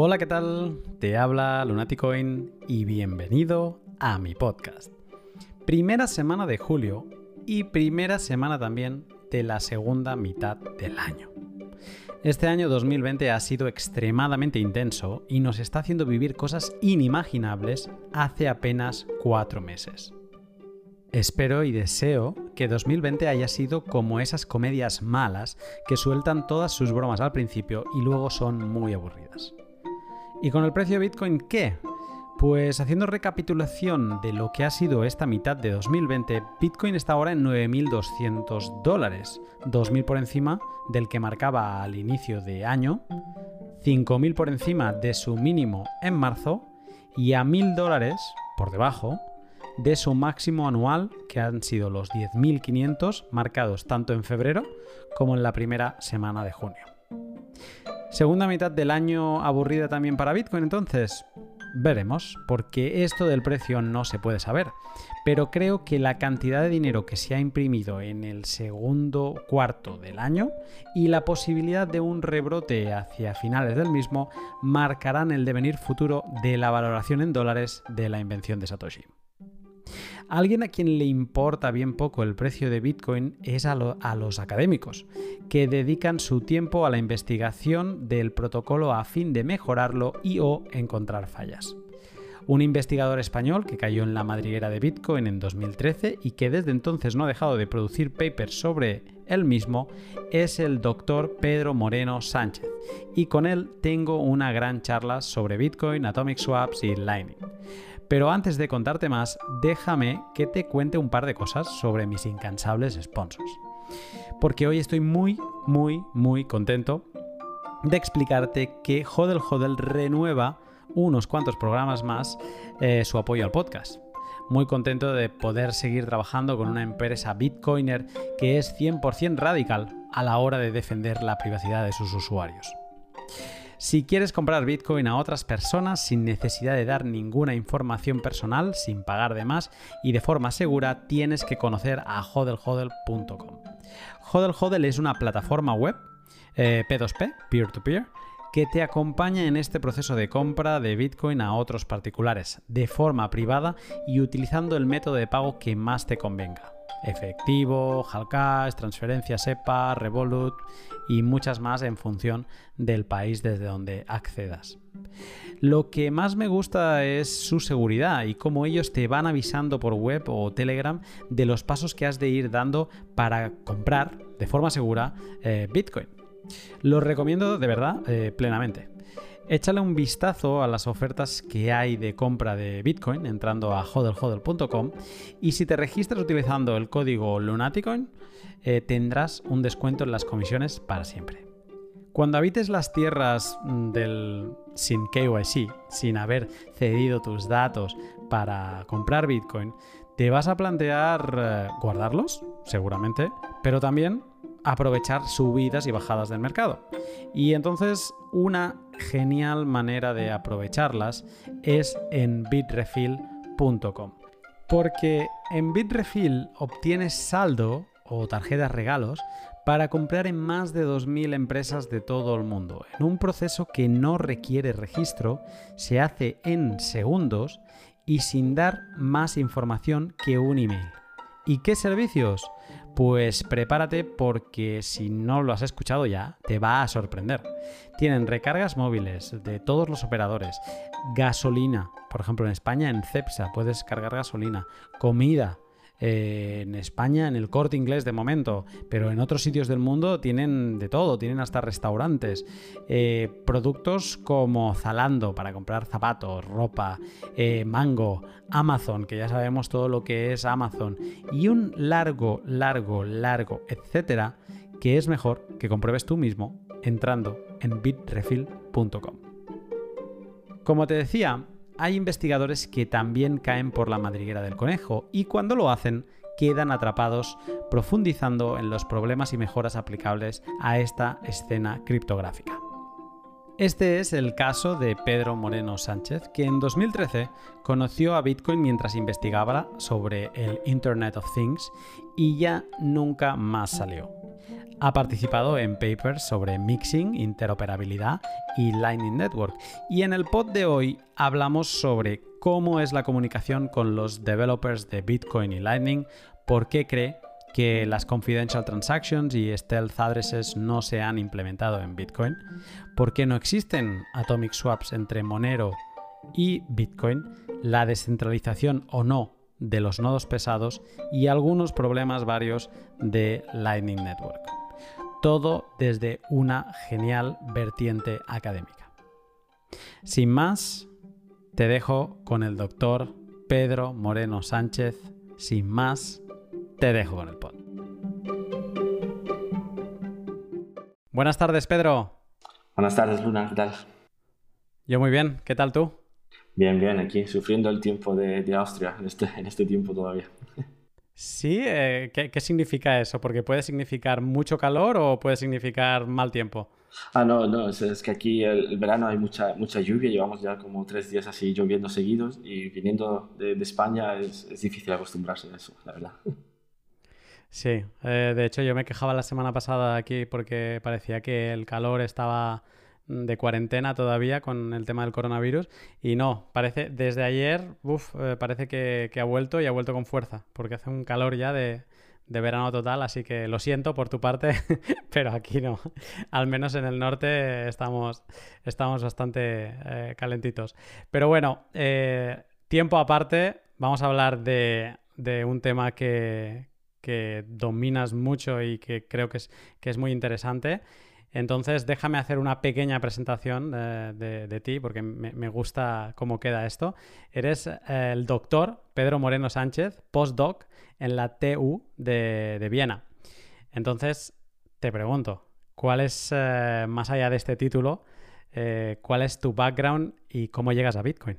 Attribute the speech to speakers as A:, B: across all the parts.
A: Hola, ¿qué tal? Te habla Lunaticoin y bienvenido a mi podcast. Primera semana de julio y primera semana también de la segunda mitad del año. Este año 2020 ha sido extremadamente intenso y nos está haciendo vivir cosas inimaginables hace apenas cuatro meses. Espero y deseo que 2020 haya sido como esas comedias malas que sueltan todas sus bromas al principio y luego son muy aburridas. ¿Y con el precio de Bitcoin qué? Pues haciendo recapitulación de lo que ha sido esta mitad de 2020, Bitcoin está ahora en 9.200 dólares, 2.000 por encima del que marcaba al inicio de año, 5.000 por encima de su mínimo en marzo y a 1.000 dólares por debajo de su máximo anual, que han sido los 10.500 marcados tanto en febrero como en la primera semana de junio. Segunda mitad del año aburrida también para Bitcoin entonces. Veremos, porque esto del precio no se puede saber, pero creo que la cantidad de dinero que se ha imprimido en el segundo cuarto del año y la posibilidad de un rebrote hacia finales del mismo marcarán el devenir futuro de la valoración en dólares de la invención de Satoshi. Alguien a quien le importa bien poco el precio de Bitcoin es a, los académicos, que dedican su tiempo a la investigación del protocolo a fin de mejorarlo y o encontrar fallas. Un investigador español que cayó en la madriguera de Bitcoin en 2013 y que desde entonces no ha dejado de producir papers sobre él mismo es el doctor Pedro Moreno Sánchez y con él tengo una gran charla sobre Bitcoin, Atomic Swaps y Lightning. Pero antes de contarte más, déjame que te cuente un par de cosas sobre mis incansables sponsors. Porque hoy estoy muy, muy, muy contento de explicarte que Hodel Hodel renueva unos cuantos programas más eh, su apoyo al podcast. Muy contento de poder seguir trabajando con una empresa Bitcoiner que es 100% radical a la hora de defender la privacidad de sus usuarios. Si quieres comprar Bitcoin a otras personas sin necesidad de dar ninguna información personal, sin pagar de más y de forma segura, tienes que conocer a hodelhodel.com. Hodel es una plataforma web P2P, peer-to-peer, que te acompaña en este proceso de compra de Bitcoin a otros particulares, de forma privada y utilizando el método de pago que más te convenga efectivo, Halcash, transferencia SEPA, Revolut y muchas más en función del país desde donde accedas. Lo que más me gusta es su seguridad y cómo ellos te van avisando por web o Telegram de los pasos que has de ir dando para comprar de forma segura eh, Bitcoin. Lo recomiendo de verdad eh, plenamente. Échale un vistazo a las ofertas que hay de compra de Bitcoin entrando a hodlhodl.com y si te registras utilizando el código Lunaticoin eh, tendrás un descuento en las comisiones para siempre. Cuando habites las tierras mm, del sin KYC, sin haber cedido tus datos para comprar Bitcoin, te vas a plantear eh, guardarlos, seguramente, pero también aprovechar subidas y bajadas del mercado. Y entonces una genial manera de aprovecharlas es en bitrefill.com. Porque en Bitrefill obtienes saldo o tarjetas regalos para comprar en más de 2.000 empresas de todo el mundo. En un proceso que no requiere registro, se hace en segundos y sin dar más información que un email. ¿Y qué servicios? Pues prepárate porque si no lo has escuchado ya, te va a sorprender. Tienen recargas móviles de todos los operadores, gasolina, por ejemplo en España en Cepsa puedes cargar gasolina, comida, eh, en España, en el corte inglés de momento, pero en otros sitios del mundo tienen de todo, tienen hasta restaurantes, eh, productos como Zalando para comprar zapatos, ropa, eh, Mango, Amazon, que ya sabemos todo lo que es Amazon, y un largo, largo, largo, etcétera, que es mejor que compruebes tú mismo entrando en bitrefill.com. Como te decía, hay investigadores que también caen por la madriguera del conejo y cuando lo hacen quedan atrapados profundizando en los problemas y mejoras aplicables a esta escena criptográfica. Este es el caso de Pedro Moreno Sánchez, que en 2013 conoció a Bitcoin mientras investigaba sobre el Internet of Things y ya nunca más salió. Ha participado en papers sobre mixing, interoperabilidad y Lightning Network. Y en el pod de hoy hablamos sobre cómo es la comunicación con los developers de Bitcoin y Lightning, por qué cree que las confidential transactions y stealth addresses no se han implementado en Bitcoin, por qué no existen atomic swaps entre Monero y Bitcoin, la descentralización o no de los nodos pesados y algunos problemas varios de Lightning Network. Todo desde una genial vertiente académica. Sin más, te dejo con el doctor Pedro Moreno Sánchez. Sin más, te dejo con el pod. Buenas tardes, Pedro.
B: Buenas tardes, Luna, ¿qué tal?
A: Yo muy bien, ¿qué tal tú?
B: Bien, bien, aquí sufriendo el tiempo de, Austria en este, en este tiempo todavía.
A: Sí, eh, ¿qué, significa eso? Porque puede significar mucho calor o puede significar mal tiempo.
B: Ah, no, no, es, que aquí el, verano hay mucha, mucha lluvia, llevamos ya como tres días así lloviendo seguidos y viniendo de, España es, es, difícil acostumbrarse a eso, la verdad.
A: Sí, eh, de hecho yo me quejaba la semana pasada aquí porque parecía que el calor estaba de cuarentena todavía con el tema del coronavirus y no, parece desde ayer, uf, eh, parece que, ha vuelto y ha vuelto con fuerza porque hace un calor ya de, verano total, así que lo siento por tu parte, pero aquí no. Al menos en el norte estamos, estamos bastante eh, calentitos. Pero bueno, tiempo aparte, vamos a hablar de, de un tema que, que dominas mucho y que creo que es, que es muy interesante. Entonces, déjame hacer una pequeña presentación de, ti, porque me, gusta cómo queda esto. Eres eh, el doctor Pedro Moreno Sánchez, postdoc en la TU de, Viena. Entonces, te pregunto, ¿cuál es, eh, más allá de este título, eh, cuál es tu background y cómo llegas a Bitcoin?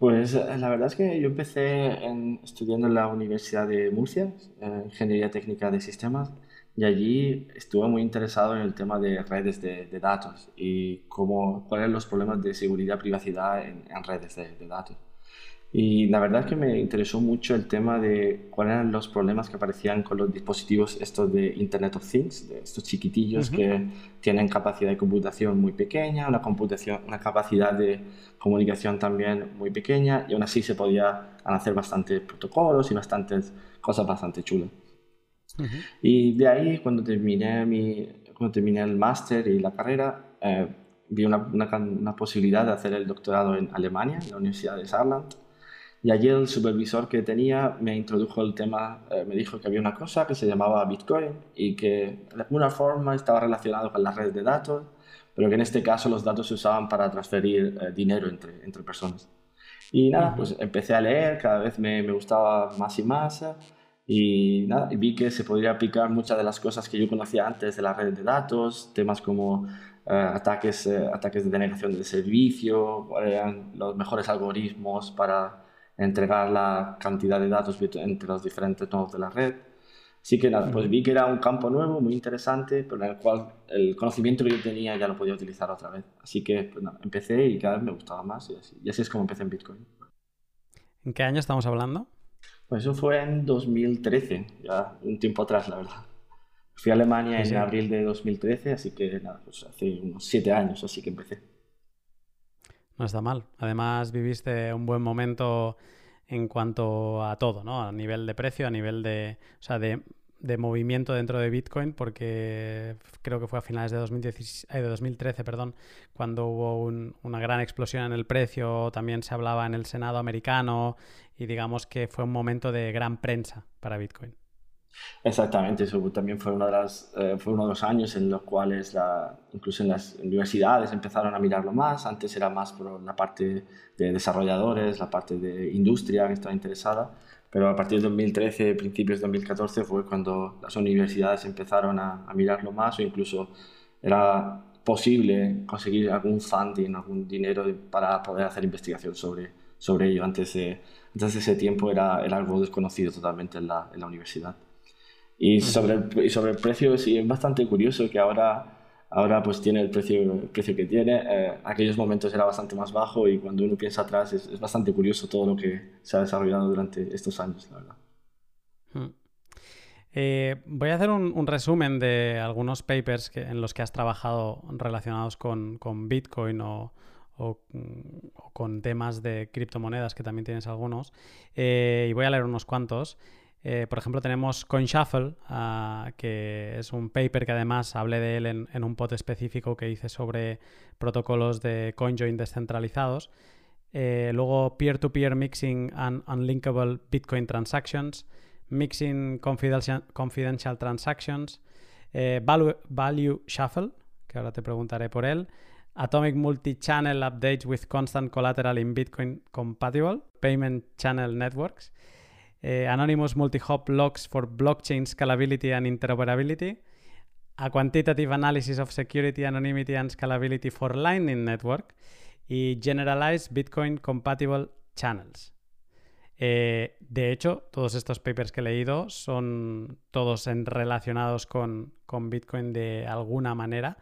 B: Pues eh, la verdad es que yo empecé estudiando en la Universidad de Murcia, eh, Ingeniería Técnica de Sistemas, y allí estuve muy interesado en el tema de redes de, datos y cómo, cuáles son los problemas de seguridad y privacidad en, redes de datos. Y la verdad es que me interesó mucho el tema de cuáles eran los problemas que aparecían con los dispositivos estos de Internet of Things, de estos chiquitillos que tienen capacidad de computación muy pequeña, una, computación, una capacidad de comunicación también muy pequeña y aún así se podía hacer bastantes protocolos y bastantes cosas bastante chulas. Y de ahí, cuando terminé, mi, cuando terminé el máster y la carrera, eh, vi una, una, una, posibilidad de hacer el doctorado en Alemania, en la Universidad de Saarland. Y allí el supervisor que tenía me introdujo el tema, eh, me dijo que había una cosa que se llamaba Bitcoin y que de alguna forma estaba relacionado con las redes de datos, pero que en este caso los datos se usaban para transferir eh, dinero entre, entre personas. Y nada, pues empecé a leer, cada vez me, me gustaba más y más y nada, vi que se podría aplicar muchas de las cosas que yo conocía antes de las redes de datos, temas como eh, ataques, ataques de denegación del servicio, cuáles eran los mejores algoritmos para entregar la cantidad de datos entre los diferentes nodos de la red. Así que nada, pues vi que era un campo nuevo, muy interesante, pero en el cual el conocimiento que yo tenía ya lo podía utilizar otra vez. Así que pues nada, empecé y cada vez me gustaba más y así, y así es como empecé en Bitcoin.
A: ¿En qué año estamos hablando?
B: Pues eso fue en 2013, ya un tiempo atrás, la verdad. Fui a Alemania en abril de 2013, así que nada, pues hace unos siete años así que empecé.
A: No está mal. Además, viviste un buen momento en cuanto a todo, ¿no? A nivel de precio, a nivel de, o sea, de, movimiento dentro de Bitcoin, porque creo que fue a finales de, 2013, 2013 perdón, cuando hubo una gran explosión en el precio, también se hablaba en el Senado americano y digamos que fue un momento de gran prensa para Bitcoin.
B: Exactamente, eso también fue, una de las, eh, fue uno de los años en los cuales la, incluso en las universidades empezaron a mirarlo más. Antes era más por la parte de desarrolladores, la parte de industria que estaba interesada, pero a partir de 2013, principios de 2014 fue cuando las universidades empezaron a, a mirarlo más o incluso era posible conseguir algún funding, algún dinero para poder hacer investigación sobre, sobre ello. Antes de, antes de ese tiempo era, era algo desconocido totalmente en la, en la universidad. Y sobre, el, sobre el precio, sí, es bastante curioso que ahora ahora pues tiene el precio, precio que tiene. Eh, aquellos momentos era bastante más bajo y cuando uno piensa atrás es, es, bastante curioso todo lo que se ha desarrollado durante estos años, la verdad. Hmm.
A: Eh, voy a hacer un, resumen de algunos papers que, en los que has trabajado relacionados con, con Bitcoin o, o, con temas de criptomonedas, que también tienes algunos. Eh, y voy a leer unos cuantos. Eh, por ejemplo, tenemos CoinShuffle, uh, que es un paper que además hablé de él en, un pod específico que hice sobre protocolos de CoinJoin descentralizados. Eh, luego, Peer-to-Peer Mixing and Unlinkable Bitcoin Transactions, Mixing Confidential, confidential Transactions, eh, value, value, Shuffle, que ahora te preguntaré por él, Atomic Multi-Channel Updates with Constant Collateral in Bitcoin Compatible, Payment Channel Networks, eh, Anonymous Multi-Hop Logs for Blockchain Scalability and Interoperability, a Quantitative Analysis of Security, Anonymity and Scalability for Lightning Network y Generalized Bitcoin Compatible Channels. Eh, de hecho, todos estos papers que he leído son todos relacionados con, Bitcoin de alguna manera.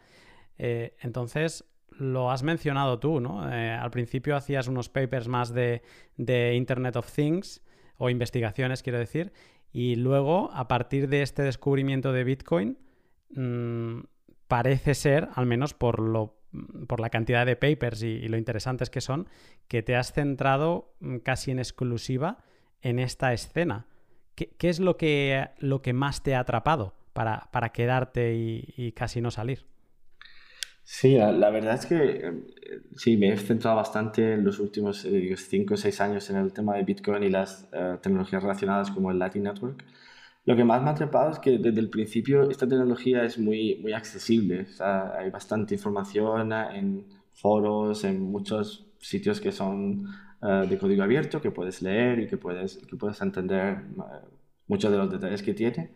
A: Eh, entonces, lo has mencionado tú, ¿no? al principio hacías unos papers más de, de Internet of Things o investigaciones, quiero decir, y luego, a partir de este descubrimiento de Bitcoin, mm, parece ser, al menos por, lo, por la cantidad de papers y, lo interesantes que son, que te has centrado mm, casi en exclusiva en esta escena. ¿Qué, es lo que, lo que más te ha atrapado para, para quedarte y casi no salir?
B: Sí, la, verdad es que eh, sí, me he centrado bastante en los últimos 5 o 6 años en el tema de Bitcoin y las eh, tecnologías relacionadas como el Lightning Network. Lo que más me ha atrapado es que desde el principio esta tecnología es muy, muy accesible. hay bastante información en foros, en muchos sitios que son eh, de código abierto, que puedes leer y que puedes, que puedes entender muchos de los detalles que tiene.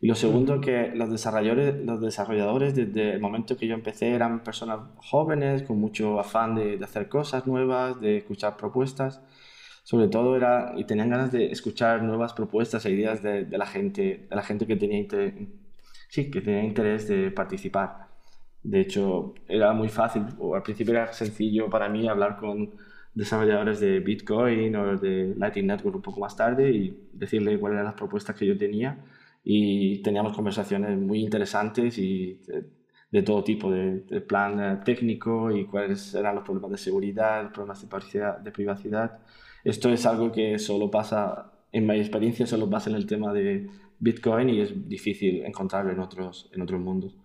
B: Y lo segundo, que los desarrolladores, los desarrolladores desde el momento que yo empecé eran personas jóvenes, con mucho afán de, de hacer cosas nuevas, de escuchar propuestas. Sobre todo era, y tenían ganas de escuchar nuevas propuestas e ideas de, de la, gente, de la gente que tenía, sí, que tenía interés de participar. De hecho, era muy fácil, o al principio era sencillo para mí hablar con desarrolladores de Bitcoin o de Lightning Network un poco más tarde y decirle cuáles eran las propuestas que yo tenía y teníamos conversaciones muy interesantes y de, todo tipo, de, plan eh, técnico y cuáles eran los problemas de seguridad, problemas de privacidad, de privacidad. Esto es algo que solo pasa, en mi experiencia, solo pasa en el tema de Bitcoin y es difícil encontrarlo en otros, en otros mundos.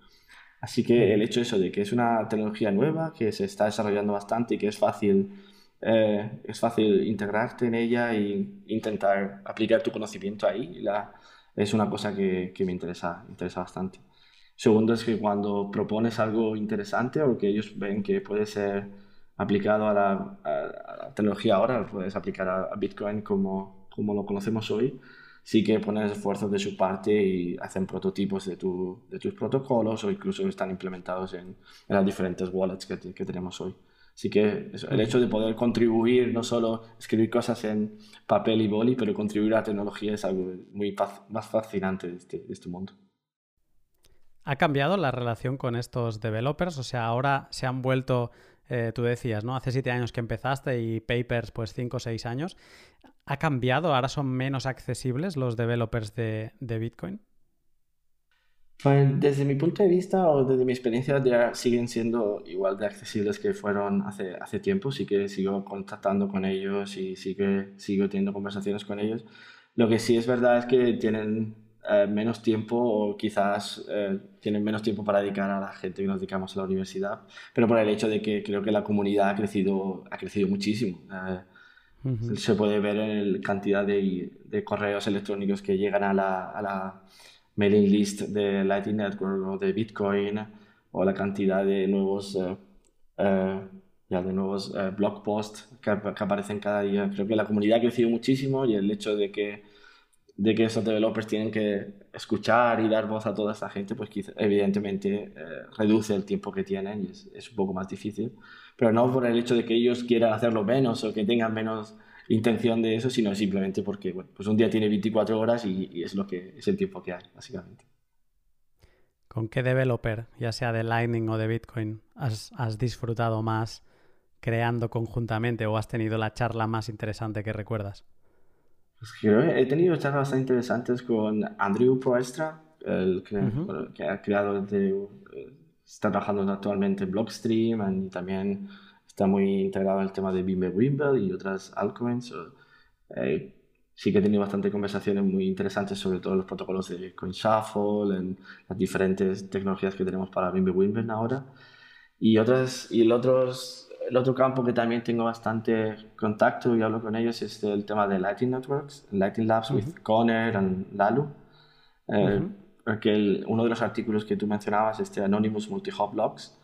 B: Así que el hecho eso de que es una tecnología nueva, que se está desarrollando bastante y que es fácil, eh, es fácil integrarte en ella e intentar aplicar tu conocimiento ahí. La, es una cosa que, que me interesa, interesa bastante. Segundo es que cuando propones algo interesante o que ellos ven que puede ser aplicado a la, tecnología ahora, lo puedes aplicar a, Bitcoin como, como lo conocemos hoy, sí que ponen esfuerzos de su parte y hacen prototipos de, tu, de tus protocolos o incluso están implementados en, en las diferentes wallets que, que tenemos hoy. Así que el hecho de poder contribuir, no solo escribir cosas en papel y boli, pero contribuir a la tecnología es algo muy más fascinante de este, de este mundo.
A: ¿Ha cambiado la relación con estos developers? O sea, ahora se han vuelto, eh, tú decías, ¿no? Hace siete años que empezaste y papers, pues cinco o seis años. ¿Ha cambiado? ¿Ahora son menos accesibles los developers de, de Bitcoin?
B: Desde mi punto de vista o desde mi experiencia ya siguen siendo igual de accesibles que fueron hace, hace tiempo. Sí que sigo contactando con ellos y sí que sigo teniendo conversaciones con ellos. Lo que sí es verdad es que tienen eh, menos tiempo o quizás eh, tienen menos tiempo para dedicar a la gente que nos dedicamos a la universidad, pero por el hecho de que creo que la comunidad ha crecido, ha crecido muchísimo. Eh, se puede ver en la cantidad de, de, correos electrónicos que llegan a la, a la mailing list de Lightning Network o de Bitcoin o la cantidad de nuevos, eh, eh, ya de nuevos eh, blog posts que, aparecen cada día. Creo que la comunidad ha crecido muchísimo y el hecho de que, de que esos developers tienen que escuchar y dar voz a toda esta gente, pues evidentemente reduce el tiempo que tienen y es, es un poco más difícil. Pero no por el hecho de que ellos quieran hacerlo menos o que tengan menos intención de eso, sino simplemente porque bueno, pues un día tiene 24 horas y, es lo que es el tiempo que hay, básicamente.
A: ¿Con qué developer, ya sea de Lightning o de Bitcoin, has, disfrutado más creando conjuntamente o has tenido la charla más interesante que recuerdas?
B: Pues he tenido charlas bastante interesantes con Andrew Proestra, el que, ha creado, está trabajando actualmente en Blockstream y también está muy integrado en el tema de Wimble y otras altcoins. Eh, sí que he tenido bastante conversaciones muy interesantes sobre todos los protocolos de CoinShuffle, en las diferentes tecnologías que tenemos para Wimble ahora. Y, otras, y el, otros, el otro campo que también tengo bastante contacto y hablo con ellos es el tema de Lightning Networks, Lightning Labs with Conner and Lalu. Eh, porque uno de los artículos que tú mencionabas, este Anonymous Multi-Hop Logs,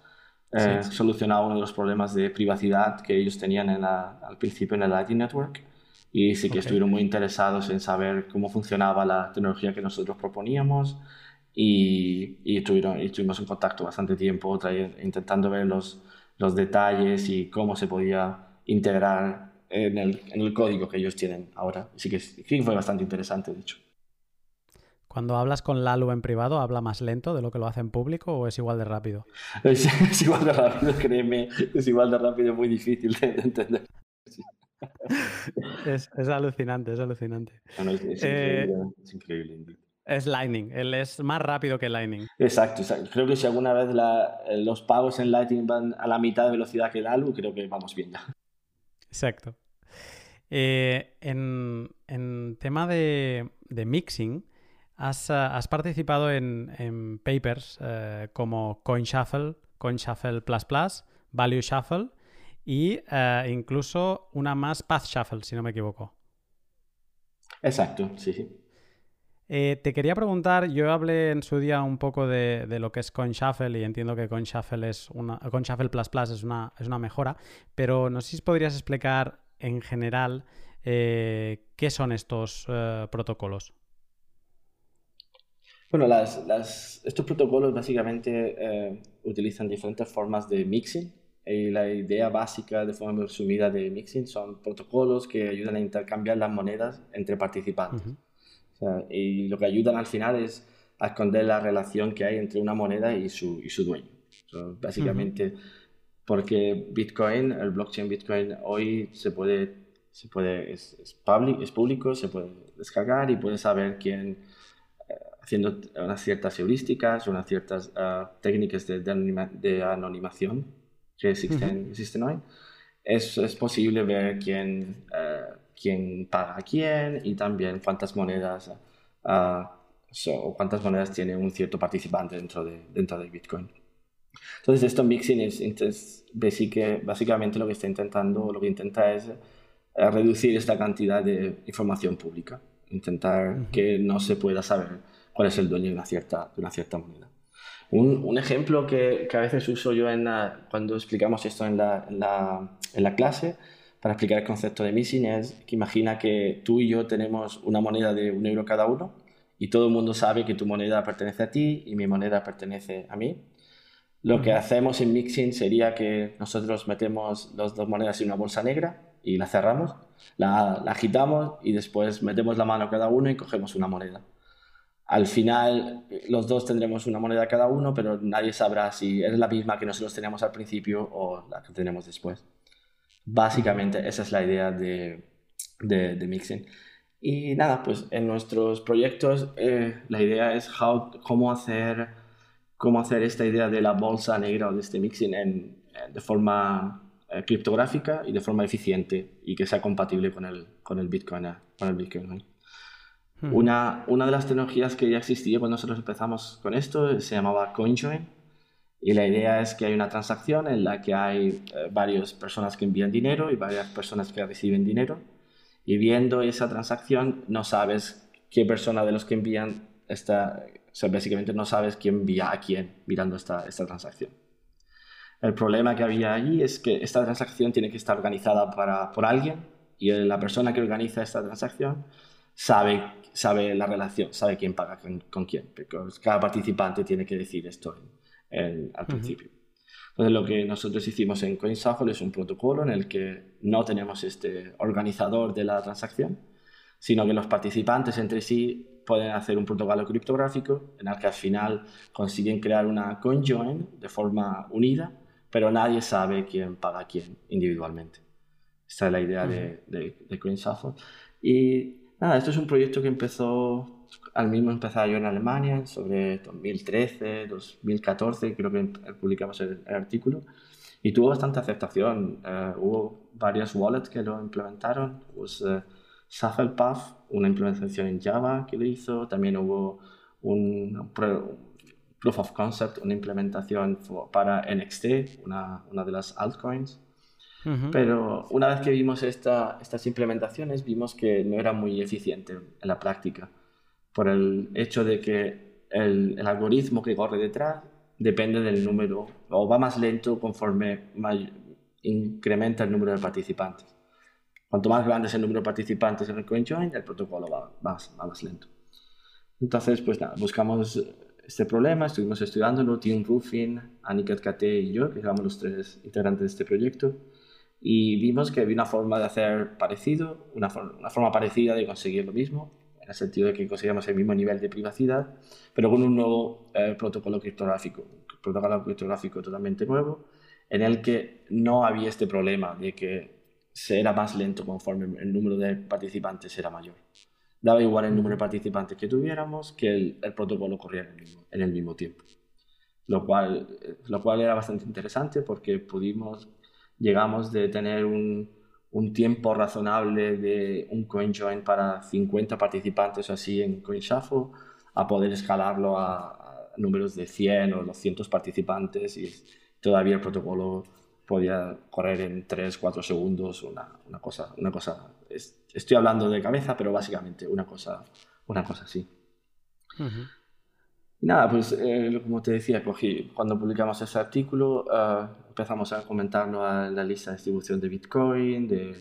B: eh, solucionaba uno de los problemas de privacidad que ellos tenían en al principio en el Lightning Network y sí que estuvieron muy interesados en saber cómo funcionaba la tecnología que nosotros proponíamos y, y, estuvieron, estuvimos en contacto bastante tiempo intentando ver los, los detalles y cómo se podía integrar en el, en el código que ellos tienen ahora. Así que sí fue bastante interesante, de hecho.
A: Cuando hablas con Lalu en privado, ¿habla más lento de lo que lo hace en público o es igual de rápido?
B: Es, igual de rápido, créeme. Es igual de rápido, muy difícil de, entender.
A: es, alucinante, es alucinante.
B: Eh, es, increíble,
A: es Lightning, él es más rápido que Lightning.
B: Exacto, creo que si alguna vez los pagos en Lightning van a la mitad de velocidad que Lalu, creo que vamos bien ya.
A: Exacto. Eh, en, tema de, mixing, has, has, participado en, papers eh, como CoinShuffle, CoinShuffle Plus Plus, Value Shuffle y eh, incluso una más Path Shuffle, si no me equivoco.
B: Exacto, sí, sí.
A: Eh, te quería preguntar, yo hablé en su día un poco de, lo que es CoinShuffle y entiendo que CoinShuffle es una CoinShuffle Plus Plus es una, es una mejora, pero no sé si podrías explicar en general eh, qué son estos protocolos.
B: Bueno, estos protocolos básicamente utilizan diferentes formas de mixing y la idea básica de forma resumida de mixing son protocolos que ayudan a intercambiar las monedas entre participantes. y lo que ayudan al final es a esconder la relación que hay entre una moneda y su, y su dueño. básicamente, porque Bitcoin, el blockchain Bitcoin hoy se puede, se puede es, es, es público, se puede descargar y puede saber quién, eh, haciendo unas ciertas heurísticas, unas ciertas ah, técnicas de, de anonimación que existen, existen hoy, es, es, posible ver quién, eh, quién paga a quién y también cuántas monedas uh, o cuántas monedas tiene un cierto participante dentro de, dentro de Bitcoin. Entonces, esto mixing es, es básicamente lo que está intentando, lo que intenta es reducir esta cantidad de información pública, intentar que no se pueda saber cuál es el dueño de una cierta, de una cierta moneda. Un, ejemplo que, a veces uso yo en cuando explicamos esto en la, en, la, clase para explicar el concepto de missing es que imagina que tú y yo tenemos una moneda de un euro cada uno y todo el mundo sabe que tu moneda pertenece a ti y mi moneda pertenece a mí. Lo que hacemos en mixing sería que nosotros metemos las dos monedas en una bolsa negra y la cerramos, la, la agitamos y después metemos la mano cada uno y cogemos una moneda. Al final, los dos tendremos una moneda cada uno, pero nadie sabrá si es la misma que nosotros teníamos al principio o la que tenemos después. Básicamente, esa es la idea de, de, mixing. Y nada, pues en nuestros proyectos eh, la idea es cómo, hacer, cómo hacer esta idea de la bolsa negra o de este mixing en, de forma eh, criptográfica y de forma eficiente y que sea compatible con el, con el Bitcoin. Con el Bitcoin. Una, una de las tecnologías que ya existía cuando nosotros empezamos con esto se llamaba CoinJoin. Y la idea es que hay una transacción en la que hay eh, varias personas que envían dinero y varias personas que reciben dinero. Y viendo esa transacción no sabes qué persona de los que envían está, o sea, básicamente no sabes quién envía a quién mirando esta, esta transacción. El problema que había allí es que esta transacción tiene que estar organizada para, por alguien y la persona que organiza esta transacción sabe sabe la relación, sabe quién paga con, quién, porque cada participante tiene que decir esto al principio. Entonces, lo que nosotros hicimos en CoinShuffle es un protocolo en el que no tenemos este organizador de la transacción, sino que los participantes entre sí pueden hacer un protocolo criptográfico en el que al final consiguen crear una conjoin de forma unida, pero nadie sabe quién paga quién individualmente. Esta es la idea de, de, de Y nada, esto es un proyecto que empezó, al mismo empezar yo en Alemania, sobre 2013, 2014, creo que publicamos el, artículo, y tuvo bastante aceptación. Eh, hubo varias wallets que lo implementaron. Pues, uh, una implementación en Java que lo hizo. También hubo un, proof of concept, una implementación para NXT, una, una de las altcoins. Pero una vez que vimos esta, estas implementaciones, vimos que no era muy eficiente en la práctica, por el hecho de que el, el algoritmo que corre detrás depende del número, o va más lento conforme incrementa el número de participantes. Cuanto más grande es el número de participantes en el CoinJoin, el protocolo va, va más lento. Entonces, pues nada, buscamos este problema, estuvimos estudiándolo, Tim Ruffin, Aniket Kate y yo, que éramos los tres integrantes de este proyecto, y vimos que había una forma de hacer parecido, una, una forma parecida de conseguir lo mismo, en el sentido de que conseguíamos el mismo nivel de privacidad, pero con un nuevo eh, protocolo criptográfico, un protocolo criptográfico totalmente nuevo, en el que no había este problema de que se era más lento conforme el número de participantes era mayor. Daba igual el número de participantes que tuviéramos que el, el protocolo corría en el, mismo, en el mismo tiempo. Lo cual, lo cual era bastante interesante porque pudimos llegamos de tener un, un tiempo razonable de un CoinJoin para 50 participantes o así en CoinShuffle a poder escalarlo a, números de 100 o 200 participantes y todavía el protocolo podía correr en 3, 4 segundos, una, una cosa, una cosa estoy hablando de cabeza, pero básicamente una cosa, una cosa así. Nada, pues eh, como te decía, cogí, cuando publicamos ese artículo, uh, empezamos a comentarnos a la lista de distribución de Bitcoin, de,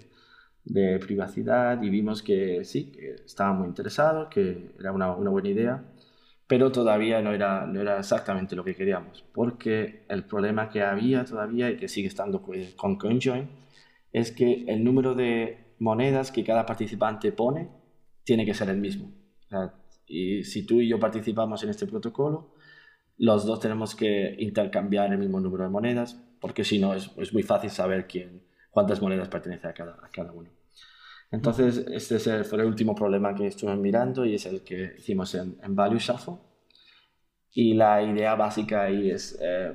B: de, privacidad, y vimos que sí, que estaban muy interesados, que era una, una, buena idea, pero todavía no era, no era exactamente lo que queríamos, porque el problema que había todavía y que sigue estando con CoinJoin es que el número de monedas que cada participante pone tiene que ser el mismo. Y si tú y yo participamos en este protocolo, los dos tenemos que intercambiar el mismo número de monedas, porque si no es, es, muy fácil saber quién, cuántas monedas pertenece a cada, a cada uno. Entonces, este es el, fue el último problema que estuve mirando y es el que hicimos en, en Value Shuffle. Y la idea básica ahí es eh,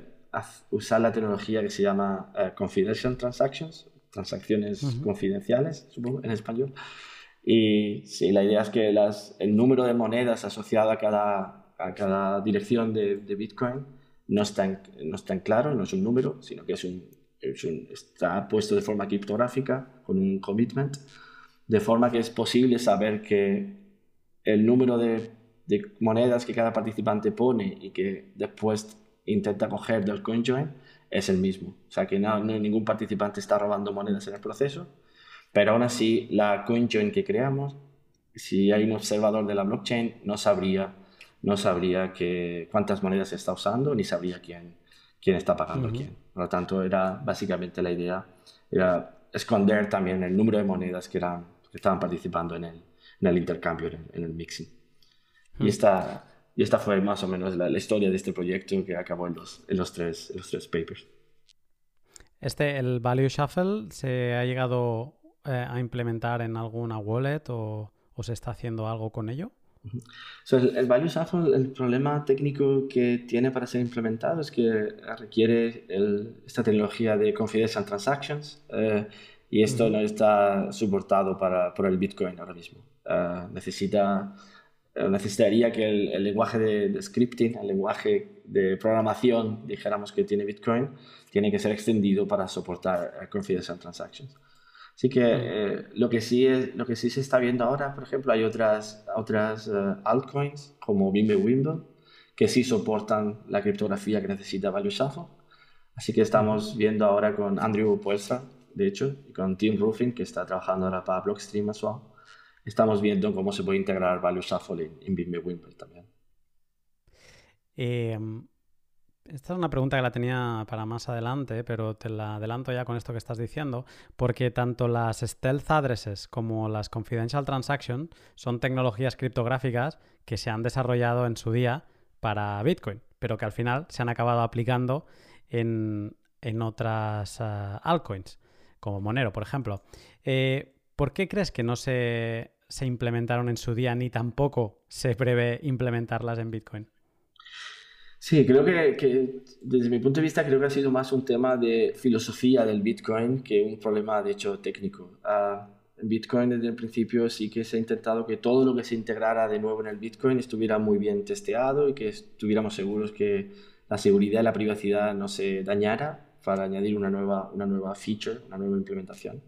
B: usar la tecnología que se llama uh, Confidential Transactions, transacciones confidenciales, supongo, en español. Y sí, la idea es que las, el número de monedas asociado a cada, a cada dirección de, de Bitcoin no está, en, no está en claro, no es un número, sino que es un, está puesto de forma criptográfica con un commitment, de forma que es posible saber que el número de, de monedas que cada participante pone y que después intenta coger del CoinJoin es el mismo. O sea que no, ningún participante está robando monedas en el proceso, pero aún así la CoinJoin que creamos, si hay un observador de la blockchain, no sabría no sabría que, cuántas monedas se está usando ni sabría quién, quién está pagando a quién. Por lo tanto, era básicamente la idea, era esconder también el número de monedas que, eran, que estaban participando en el, en el intercambio, en, el mixing. Y, esta, y esta fue más o menos la, historia de este proyecto que acabó en los, en los, tres, los tres papers.
A: Este, el Value Shuffle, ¿se ha llegado eh, a implementar en alguna wallet o, o se está haciendo algo con ello?
B: el, Value Shuffle, el problema técnico que tiene para ser implementado es que requiere esta tecnología de Confidential Transactions eh, y esto no está soportado para, por el Bitcoin ahora mismo. Eh, necesita, eh, necesitaría que el, lenguaje de, scripting, el lenguaje de programación, dijéramos que tiene Bitcoin, tiene que ser extendido para soportar Confidential Transactions. Así que eh, lo, que sí es, lo que sí se está viendo ahora, por ejemplo, hay otras, otras uh, altcoins como Bimbe que sí soportan la criptografía que necesita Value Shuffle. Así que estamos viendo ahora con Andrew Puelsa, de hecho, y con Tim Ruffin, que está trabajando ahora para Blockstream as well. Estamos viendo cómo se puede integrar Value Shuffle en, en Bimbe también.
A: Em, esta es una pregunta que la tenía para más adelante, pero te la adelanto ya con esto que estás diciendo, porque tanto las stealth addresses como las confidential transactions son tecnologías criptográficas que se han desarrollado en su día para Bitcoin, pero que al final se han acabado aplicando en, otras ah, altcoins, como Monero, por ejemplo. Eh, ¿Por qué crees que no se, se implementaron en su día ni tampoco se prevé implementarlas en Bitcoin?
B: Sí, creo que, desde mi punto de vista creo que ha sido más un tema de filosofía del Bitcoin que un problema de hecho técnico. Ah, en Bitcoin desde el principio sí que se ha intentado que todo lo que se integrara de nuevo en el Bitcoin estuviera muy bien testeado y que estuviéramos seguros que la seguridad y la privacidad no se dañara para añadir una nueva, una nueva feature, una nueva implementación.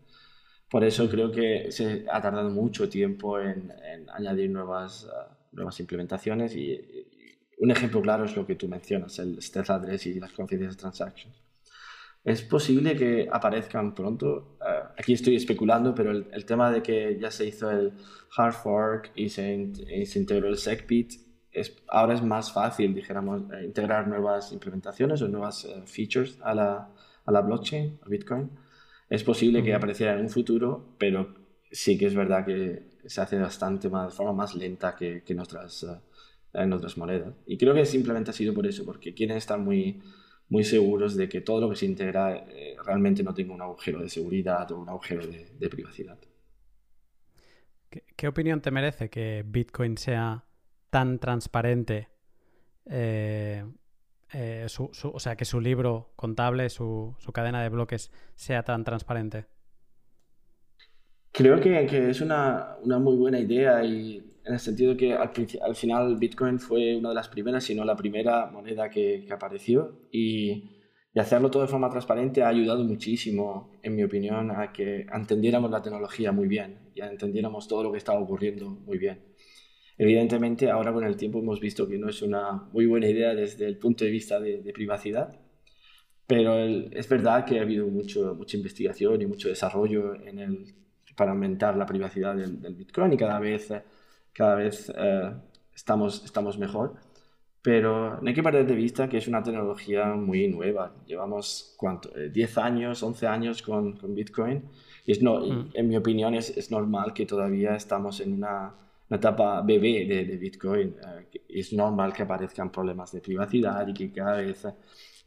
B: Por eso creo que se ha tardado mucho tiempo en, añadir nuevas, ah, nuevas implementaciones y, un ejemplo claro es lo que tú mencionas, el Stealth Address y las Confidential Transactions. Es posible que aparezcan pronto, eh, aquí estoy especulando, pero el, tema de que ya se hizo el hard fork y se, integró el SecBit, es, ahora es más fácil, dijéramos, eh, integrar nuevas implementaciones o nuevas eh, features a la, a la blockchain, a Bitcoin. Es posible que apareciera en un futuro, pero sí que es verdad que se hace bastante más, de forma más lenta que, que en otras en otras monedas. Y creo que simplemente ha sido por eso, porque quieren estar muy, muy seguros de que todo lo que se integra eh, realmente no tenga un agujero de seguridad o un agujero de, privacidad.
A: ¿Qué, opinión te merece que Bitcoin sea tan transparente? Eh, eh, o sea, que su libro contable, su, su, cadena de bloques sea tan transparente.
B: Creo que, que es una, una, muy buena idea y en el sentido que al, al, final Bitcoin fue una de las primeras, si no la primera moneda que, que apareció y, y, hacerlo todo de forma transparente ha ayudado muchísimo, en mi opinión, a que entendiéramos la tecnología muy bien y entendiéramos todo lo que estaba ocurriendo muy bien. Evidentemente, ahora con el tiempo hemos visto que no es una muy buena idea desde el punto de vista de, privacidad, pero es verdad que ha habido mucho, mucha investigación y mucho desarrollo en el, para aumentar la privacidad del, del Bitcoin y cada vez cada vez eh, estamos, estamos mejor. Pero no hay que perder de vista que es una tecnología muy nueva. Llevamos, ¿cuánto? 10 eh, años, 11 años con, con Bitcoin. Y, es no, mm. en mi opinión es, es, normal que todavía estamos en una, una etapa bebé de, de Bitcoin. Eh, es normal que aparezcan problemas de privacidad y que cada vez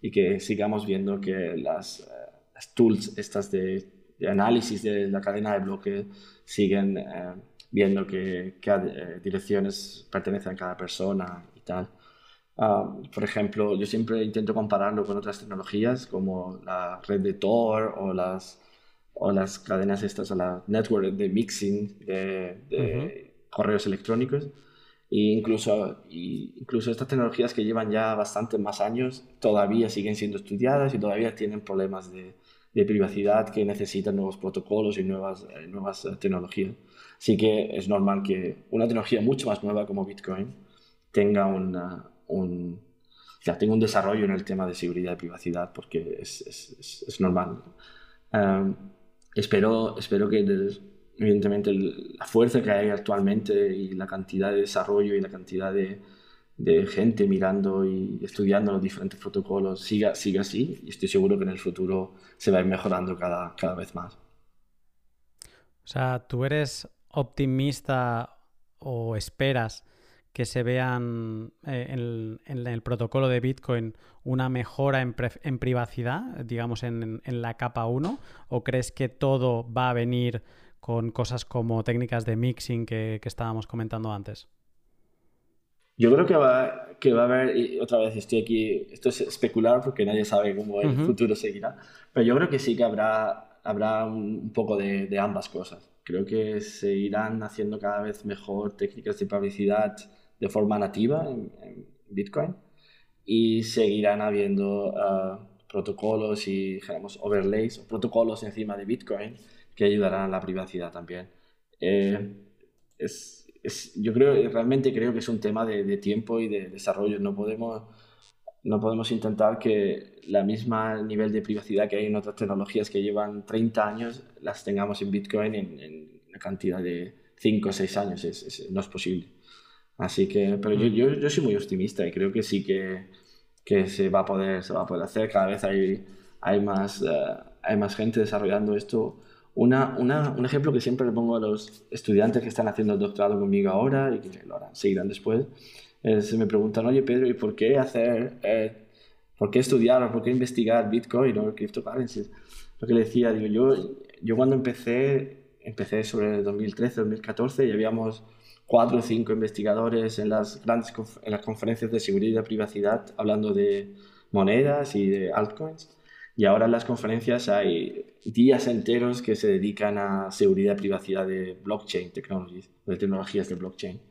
B: y que sigamos viendo que las, las tools estas de, de, análisis de la cadena de bloques siguen viendo qué, eh, direcciones pertenecen a cada persona y tal. Ah, por ejemplo, yo siempre intento compararlo con otras tecnologías como la red de Tor o las, o las cadenas estas, o la network de mixing de, correos electrónicos. E incluso, incluso estas tecnologías que llevan ya bastante más años todavía siguen siendo estudiadas y todavía tienen problemas de, de privacidad que necesitan nuevos protocolos y nuevas, eh, nuevas eh, tecnologías. Así que es normal que una tecnología mucho más nueva como Bitcoin tenga, una, un, ya, tenga un desarrollo en el tema de seguridad y privacidad, porque es, es, es normal. Em, espero, espero que, evidentemente, la fuerza que hay actualmente y la cantidad de desarrollo y la cantidad de, de gente mirando y estudiando los diferentes protocolos siga, siga así y estoy seguro que en el futuro se va a ir mejorando cada, cada vez más.
A: O sea, tú eres optimista o esperas que se vean eh, en, el protocolo de Bitcoin una mejora en, privacidad, digamos en, la capa 1? ¿O crees que todo va a venir con cosas como técnicas de mixing que, estábamos comentando antes?
B: Yo creo que va, que va a haber, y otra vez estoy aquí, esto es especular porque nadie sabe cómo el futuro seguirá, pero yo creo que sí que habrá, habrá un, poco de ambas cosas. Creo que se irán haciendo cada vez mejor técnicas de publicidad de forma nativa en, Bitcoin y seguirán habiendo uh, protocolos y digamos, overlays o protocolos encima de Bitcoin que ayudarán a la privacidad también. Eh, es, es, yo creo, realmente creo que es un tema de, de tiempo y de desarrollo. No podemos no podemos intentar que la misma nivel de privacidad que hay en otras tecnologías que llevan 30 años las tengamos en Bitcoin en, una cantidad de 5 o 6 años. Es, no es posible. Así que, pero yo, yo, yo, soy muy optimista y creo que sí que que se va a poder, se va a poder hacer. Cada vez hay, hay, más, eh, hay más gente desarrollando esto. Una, una, un ejemplo que siempre le pongo a los estudiantes que están haciendo el doctorado conmigo ahora y que lo harán, seguirán después, es, me preguntan, oye Pedro, ¿y por qué hacer, eh, por qué estudiar o por qué investigar Bitcoin o cryptocurrencies? Lo que le decía, digo, yo, yo cuando empecé, empecé sobre el 2013, 2014 y habíamos cuatro o cinco investigadores en las grandes en las conferencias de seguridad y privacidad hablando de monedas y de altcoins. Y ahora en las conferencias hay días enteros que se dedican a seguridad y privacidad de blockchain technologies, de tecnologías de blockchain.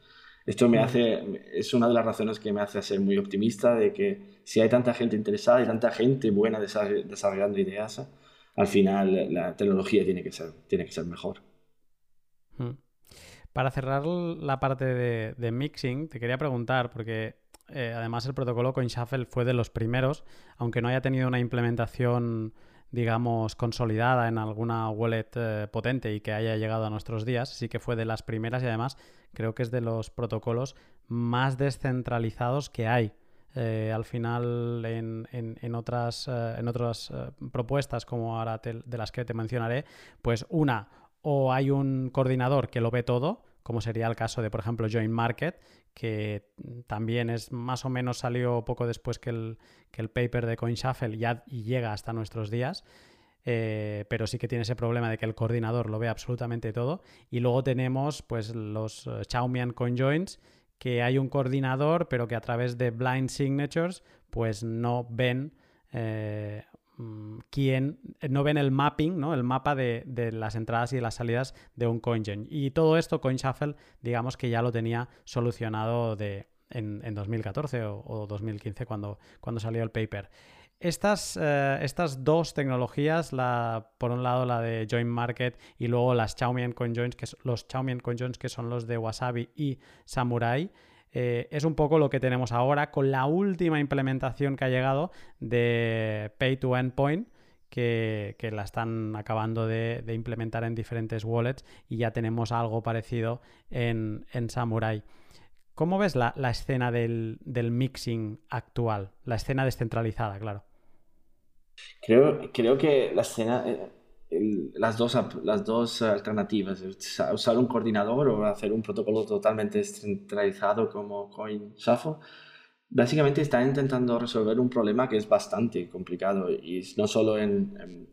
B: Esto me hace, es una de las razones que me hace ser muy optimista de que si hay tanta gente interesada y tanta gente buena desarrollando ideas, al final la tecnología tiene que ser, tiene que ser mejor.
A: Para cerrar la parte de, mixing, te quería preguntar, porque eh, además el protocolo CoinShuffle fue de los primeros, aunque no haya tenido una implementación, digamos, consolidada en alguna wallet eh, potente y que haya llegado a nuestros días, sí que fue de las primeras y además creo que es de los protocolos más descentralizados que hay. Eh, al final en, otras, en otras propuestas como ahora de las que te mencionaré, pues una o hay un coordinador que lo ve todo, como sería el caso de, por ejemplo, Join Market, que también es más o menos salió poco después que el, el paper de CoinShuffle ya, y llega hasta nuestros días. Eh, pero sí que tiene ese problema de que el coordinador lo ve absolutamente todo. Y luego tenemos pues los uh, Chaumian CoinJoins, que hay un coordinador, pero que a través de blind signatures pues no ven eh, Mm, quién eh, no ven el mapping, ¿no? el mapa de, las entradas y de las salidas de un CoinJoin. Y todo esto CoinShuffle, digamos que ya lo tenía solucionado de, en, 2014 o, 2015 cuando, cuando salió el paper. Estas, eh, estas dos tecnologías, la, por un lado la de Join Market y luego las Xiaomi CoinJoins, que, los Xiaomi CoinJoins que son los de Wasabi y Samurai, eh, es un poco lo que tenemos ahora con la última implementación que ha llegado de Pay to Endpoint. Que, que la están acabando de, implementar en diferentes wallets y ya tenemos algo parecido en, Samurai. ¿Cómo ves la, escena del, mixing actual? La escena descentralizada, claro.
B: Creo, creo que la escena, las, dos, las dos alternativas, usar un coordinador o hacer un protocolo totalmente descentralizado como CoinShuffle, básicamente están intentando resolver un problema que es bastante complicado y no solo en, en,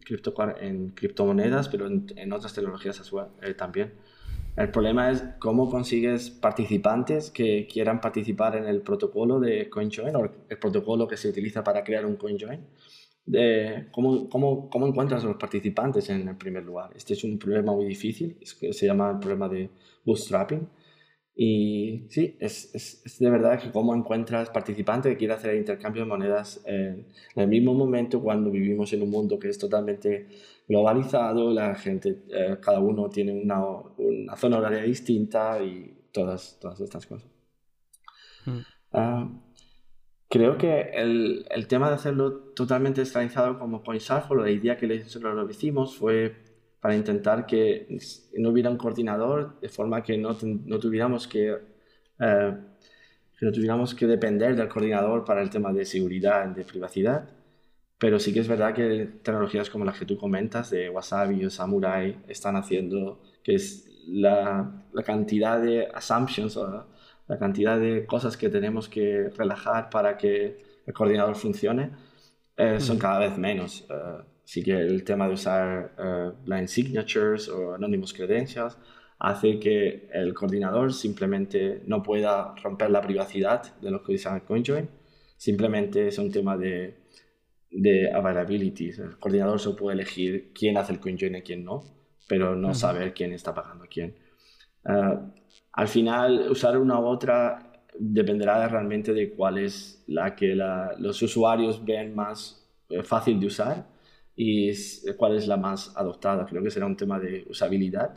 B: en criptomonedas, pero en, otras tecnologías eh, también. El problema es cómo consigues participantes que quieran participar en el protocolo de CoinJoin o el protocolo que se utiliza para crear un CoinJoin de cómo, cómo, cómo, encuentras a los participantes en el primer lugar. Este es un problema muy difícil, es que se llama el problema de bootstrapping. Y sí, es, es, de verdad que cómo encuentras participantes que quieren hacer el intercambio de monedas en, el mismo momento cuando vivimos en un mundo que es totalmente globalizado, la gente, eh, cada uno tiene una, una, zona horaria distinta y todas, todas estas cosas. Mm. Ah, Creo que el, el, tema de hacerlo totalmente descentralizado como CoinShuffle, la idea que nosotros lo hicimos fue para intentar que no hubiera un coordinador, de forma que no, no tuviéramos que, eh, que, no tuviéramos que depender del coordinador para el tema de seguridad, de privacidad. Pero sí que es verdad que tecnologías como las que tú comentas, de Wasabi o Samurai, están haciendo que es la, la cantidad de assumptions o la cantidad de cosas que tenemos que relajar para que el coordinador funcione eh, son cada vez menos. Uh, así que el tema de usar eh, blind signatures o anónimos credentials hace que el coordinador simplemente no pueda romper la privacidad de los que usan el CoinJoin. Simplemente es un tema de, de availability. El coordinador solo puede elegir quién hace el CoinJoin y quién no, pero no saber quién está pagando a quién. Al final, usar una u otra dependerá realmente de cuál es la que los usuarios ven más eh, fácil de usar y cuál es la más adoptada. Creo que será un tema de usabilidad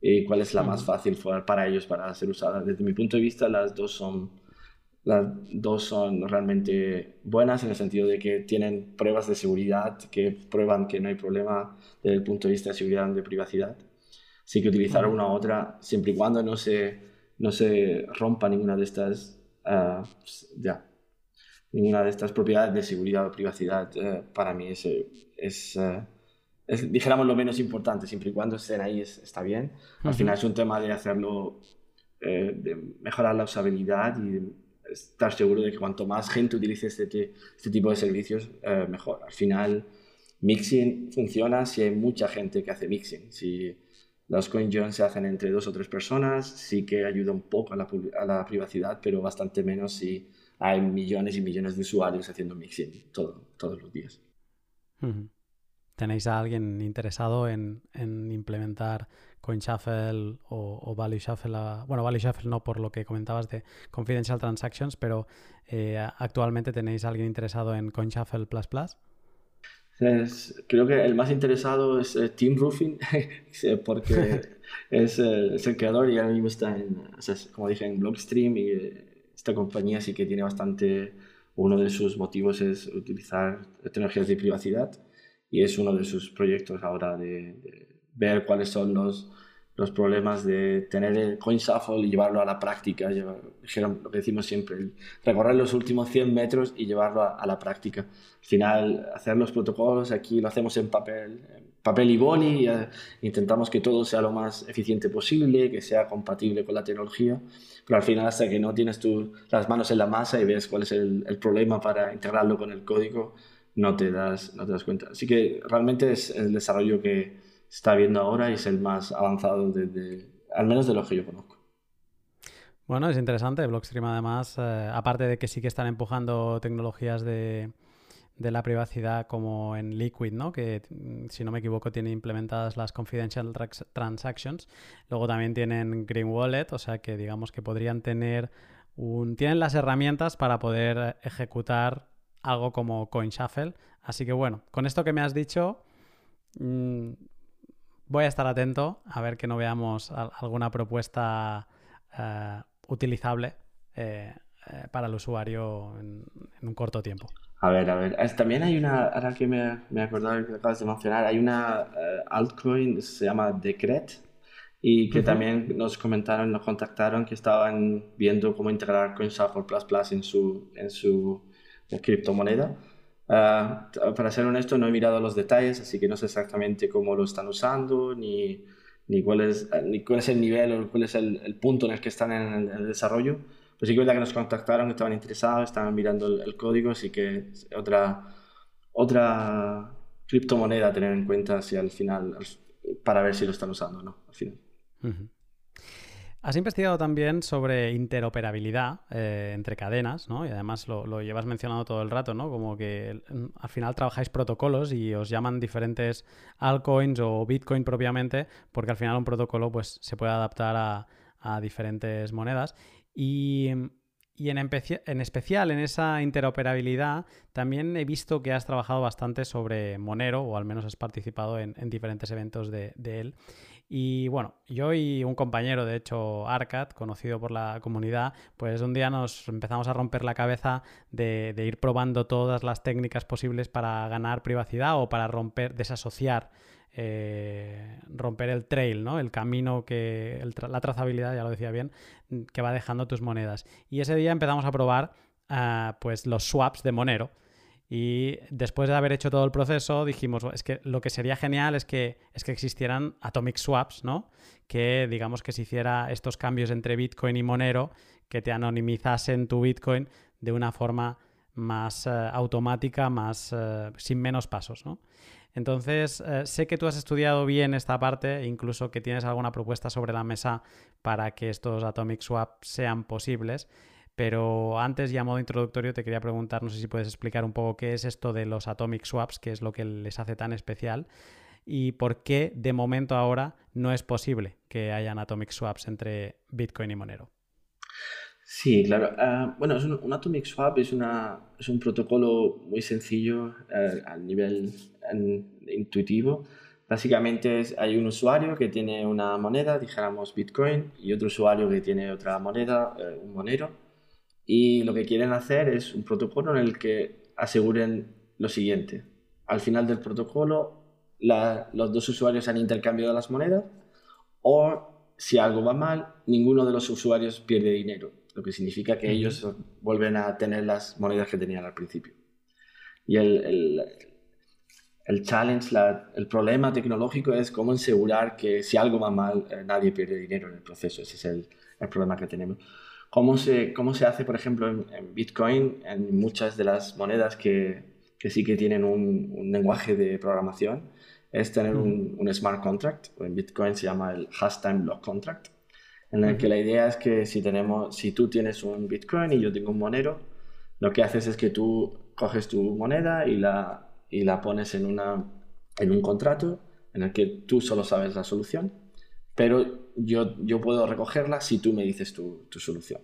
B: y cuál es la más fácil para ellos para ser usada. Desde mi punto de vista, las dos son, las dos son realmente buenas en el sentido de que tienen pruebas de seguridad que prueban que no hay problema desde el punto de vista de seguridad y de privacidad sí que utilizar una u otra, siempre y cuando no se, no se rompa ninguna de estas, uh, ya, ninguna de estas propiedades de seguridad o privacidad eh, para mí es, es, es, dijéramos, lo menos importante, siempre y cuando estén ahí está bien. Al final es un tema de hacerlo, de mejorar la usabilidad y estar seguro de que cuanto más gente utilice este, este tipo de servicios, mejor. Al final, mixing funciona si hay mucha gente que hace mixing. Si los coin se hacen entre dos o tres personas, sí que ayuda un poco a la, privacidad, pero bastante menos si hay millones y millones de usuarios haciendo mixing todo, todos los días.
A: ¿Tenéis a alguien interesado en, en implementar CoinShuffle o, o Value? Bueno, Value Shuffle no por lo que comentabas de Confidential Transactions, pero eh, actualmente tenéis a alguien interesado en CoinShuffle Plus Plus?
B: Creo que el más interesado es eh, Tim Ruffin, porque es, es, el creador y ahora mismo está en, como dije, en Blockstream y eh, esta compañía sí que tiene bastante, uno de sus motivos es utilizar tecnologías de privacidad y es uno de sus proyectos ahora de ver cuáles son los, los problemas de tener el coin shuffle y llevarlo a la práctica, lo que decimos siempre, recorrer los últimos 100 metros y llevarlo a, la práctica. Al final, hacer los protocolos, aquí lo hacemos en papel, papel y boli, eh, intentamos que todo sea lo más eficiente posible, que sea compatible con la tecnología, pero al final hasta que no tienes tú las manos en la masa y ves cuál es el, el problema para integrarlo con el código, no te, das, no te das cuenta. Así que realmente es el desarrollo que está viendo ahora y es el más avanzado desde, al menos de los que yo conozco.
A: Bueno, es interesante. Blockstream además, eh, aparte de que sí que están empujando tecnologías de, de la privacidad como en Liquid, ¿no? Que mm, si no me equivoco tiene implementadas las confidential transactions. Luego también tienen Green Wallet, o sea que digamos que podrían tener un tienen las herramientas para poder ejecutar algo como CoinShuffle. Así que bueno, con esto que me has dicho, mm, voy a estar atento a ver que no veamos alguna propuesta eh, utilizable eh, eh, para el usuario en, un corto tiempo.
B: A ver, a ver. También hay una, ahora que me, me he acordado que acabas de mencionar, hay una altcoin, se llama Decret, y que también nos comentaron, nos contactaron que estaban viendo cómo integrar CoinShuffle Plus Plus en su, en su criptomoneda. Ah, para ser honesto, no he mirado los detalles, así que no sé exactamente cómo lo están usando, ni, ni, cuál, es, ni cuál es el nivel o cuál es el, punto en el que están en el, desarrollo. Pues sí que es verdad que nos contactaron, estaban interesados, estaban mirando el, código, así que otra, otra criptomoneda a tener en cuenta si al final, para ver si lo están usando o no, al final.
A: Has investigado también sobre interoperabilidad eh, entre cadenas, ¿no? Y además lo, llevas mencionando todo el rato, ¿no? Como que mm, al final trabajáis protocolos y os llaman diferentes altcoins o Bitcoin propiamente, porque al final un protocolo pues, se puede adaptar a, diferentes monedas. Y, en, en, especial en esa interoperabilidad también he visto que has trabajado bastante sobre Monero, o al menos has participado en, diferentes eventos de, de él. Y bueno, yo y un compañero, de hecho, Arcad, conocido por la comunidad, pues un día nos empezamos a romper la cabeza de, ir probando todas las técnicas posibles para ganar privacidad o para romper, desasociar, eh, romper el trail, ¿no? El camino que, la trazabilidad, ya lo decía bien, que va dejando tus monedas. Y ese día empezamos a probar ah, pues los swaps de Monero. Y después de haber hecho todo el proceso, dijimos, es que lo que sería genial es que, es que existieran atomic swaps, ¿no? Que digamos que se hiciera estos cambios entre Bitcoin y Monero, que te anonimizasen tu Bitcoin de una forma más eh, automática, más eh, sin menos pasos, ¿no? Entonces, eh, sé que tú has estudiado bien esta parte, incluso que tienes alguna propuesta sobre la mesa para que estos atomic swaps sean posibles. Pero antes, ya a modo introductorio, te quería preguntar, no sé si puedes explicar un poco qué es esto de los atomic swaps, qué es lo que les hace tan especial y por qué de momento ahora no es posible que hayan atomic swaps entre Bitcoin y Monero.
B: Sí, claro. Ah, bueno, un, atomic swap es, una, es un protocolo muy sencillo uh, a nivel intuitivo. Básicamente hay un usuario que tiene una moneda, dijéramos Bitcoin, y otro usuario que tiene otra moneda, eh, un Monero y lo que quieren hacer es un protocolo en el que aseguren lo siguiente. Al final del protocolo, los dos usuarios han intercambiado las monedas o si algo va mal, ninguno de los usuarios pierde dinero. lo que significa que ellos vuelven a tener las monedas que tenían al principio. Y el, el, challenge, el problema tecnológico es cómo asegurar que si algo va mal, eh, nadie pierde dinero en el proceso. Ese es el, el problema que tenemos. ¿Cómo se, cómo se hace, por ejemplo, en, Bitcoin, en muchas de las monedas que, que sí que tienen un, un, lenguaje de programación? Es tener un, un, smart contract, o en Bitcoin se llama el hash time block contract, en el que la idea es que si, tenemos, si tú tienes un Bitcoin y yo tengo un Monero, lo que haces es que tú coges tu moneda y la, y la pones en, una, en un contrato en el que tú solo sabes la solución, pero yo, yo puedo recogerla si tú me dices tu, tu solución.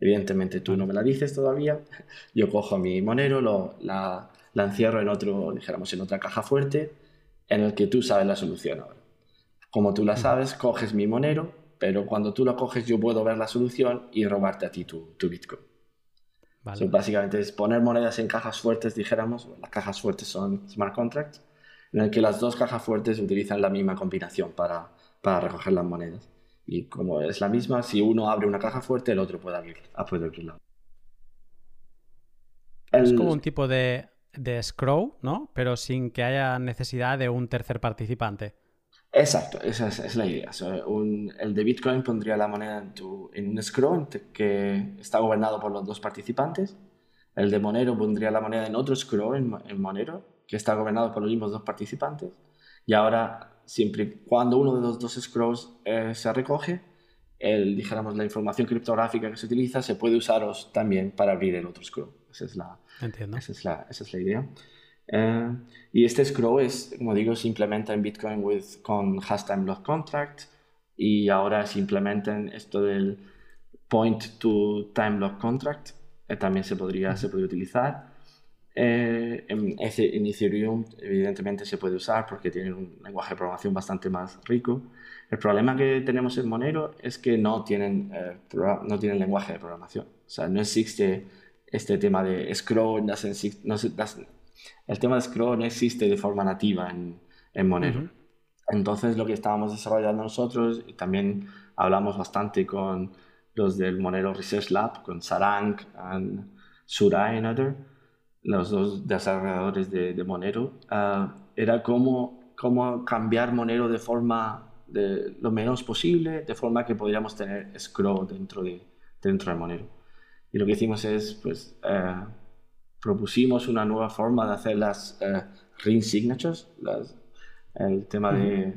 B: Evidentemente tú no me la dices todavía, yo cojo mi monero, lo, la, la encierro en otro, dijéramos, en otra caja fuerte en el que tú sabes la solución ahora. Como tú la sabes, coges mi monero, pero cuando tú la coges yo puedo ver la solución y robarte a ti tu, tu Bitcoin básicamente es poner monedas en cajas fuertes, dijéramos. Las cajas fuertes son smart contracts, en el que las dos cajas fuertes utilizan la misma combinación para, para recoger las monedas. Y como es la misma, si uno abre una caja fuerte, el otro puede, abrir, ah, puede abrirla.
A: Es como un tipo de, de scroll, ¿no? Pero sin que haya necesidad de un tercer participante.
B: Exacto, esa es, la idea. el de Bitcoin pondría la moneda en, tu, en un scroll que está gobernado por los dos participantes. El de Monero pondría la moneda en otro scroll, en, Monero, que está gobernado por los mismos dos participantes. Y ahora, siempre cuando uno de los dos scrolls eh, se recoge, el, dijéramos, la información criptográfica que se utiliza se puede usar también para abrir el otro scroll. Esa es la, Esa es la, esa es la idea. Eh, y este scroll es, como digo, se implementa en Bitcoin with, con hashtag block contract y ahora se implementa en esto del point to time block contract, eh, también se podría, se puede utilizar. Eh, en, Ethereum evidentemente se puede usar porque tiene un lenguaje de programación bastante más rico. El problema que tenemos en Monero es que no tienen, no tienen lenguaje de programación. O sea, no existe este tema de scroll, no, no, el tema de scroll no existe de forma nativa en, en Monero. Entonces lo que estábamos desarrollando nosotros, y también hablamos bastante con los del Monero Research Lab, con Sarang y Surai other, los dos desarrolladores de, de Monero, ah, era cómo, cómo cambiar Monero de forma de lo menos posible, de forma que podríamos tener scroll dentro de, dentro de Monero. Y lo que hicimos es, pues, eh, propusimos una nueva forma de hacer las eh, ring signatures, el tema de,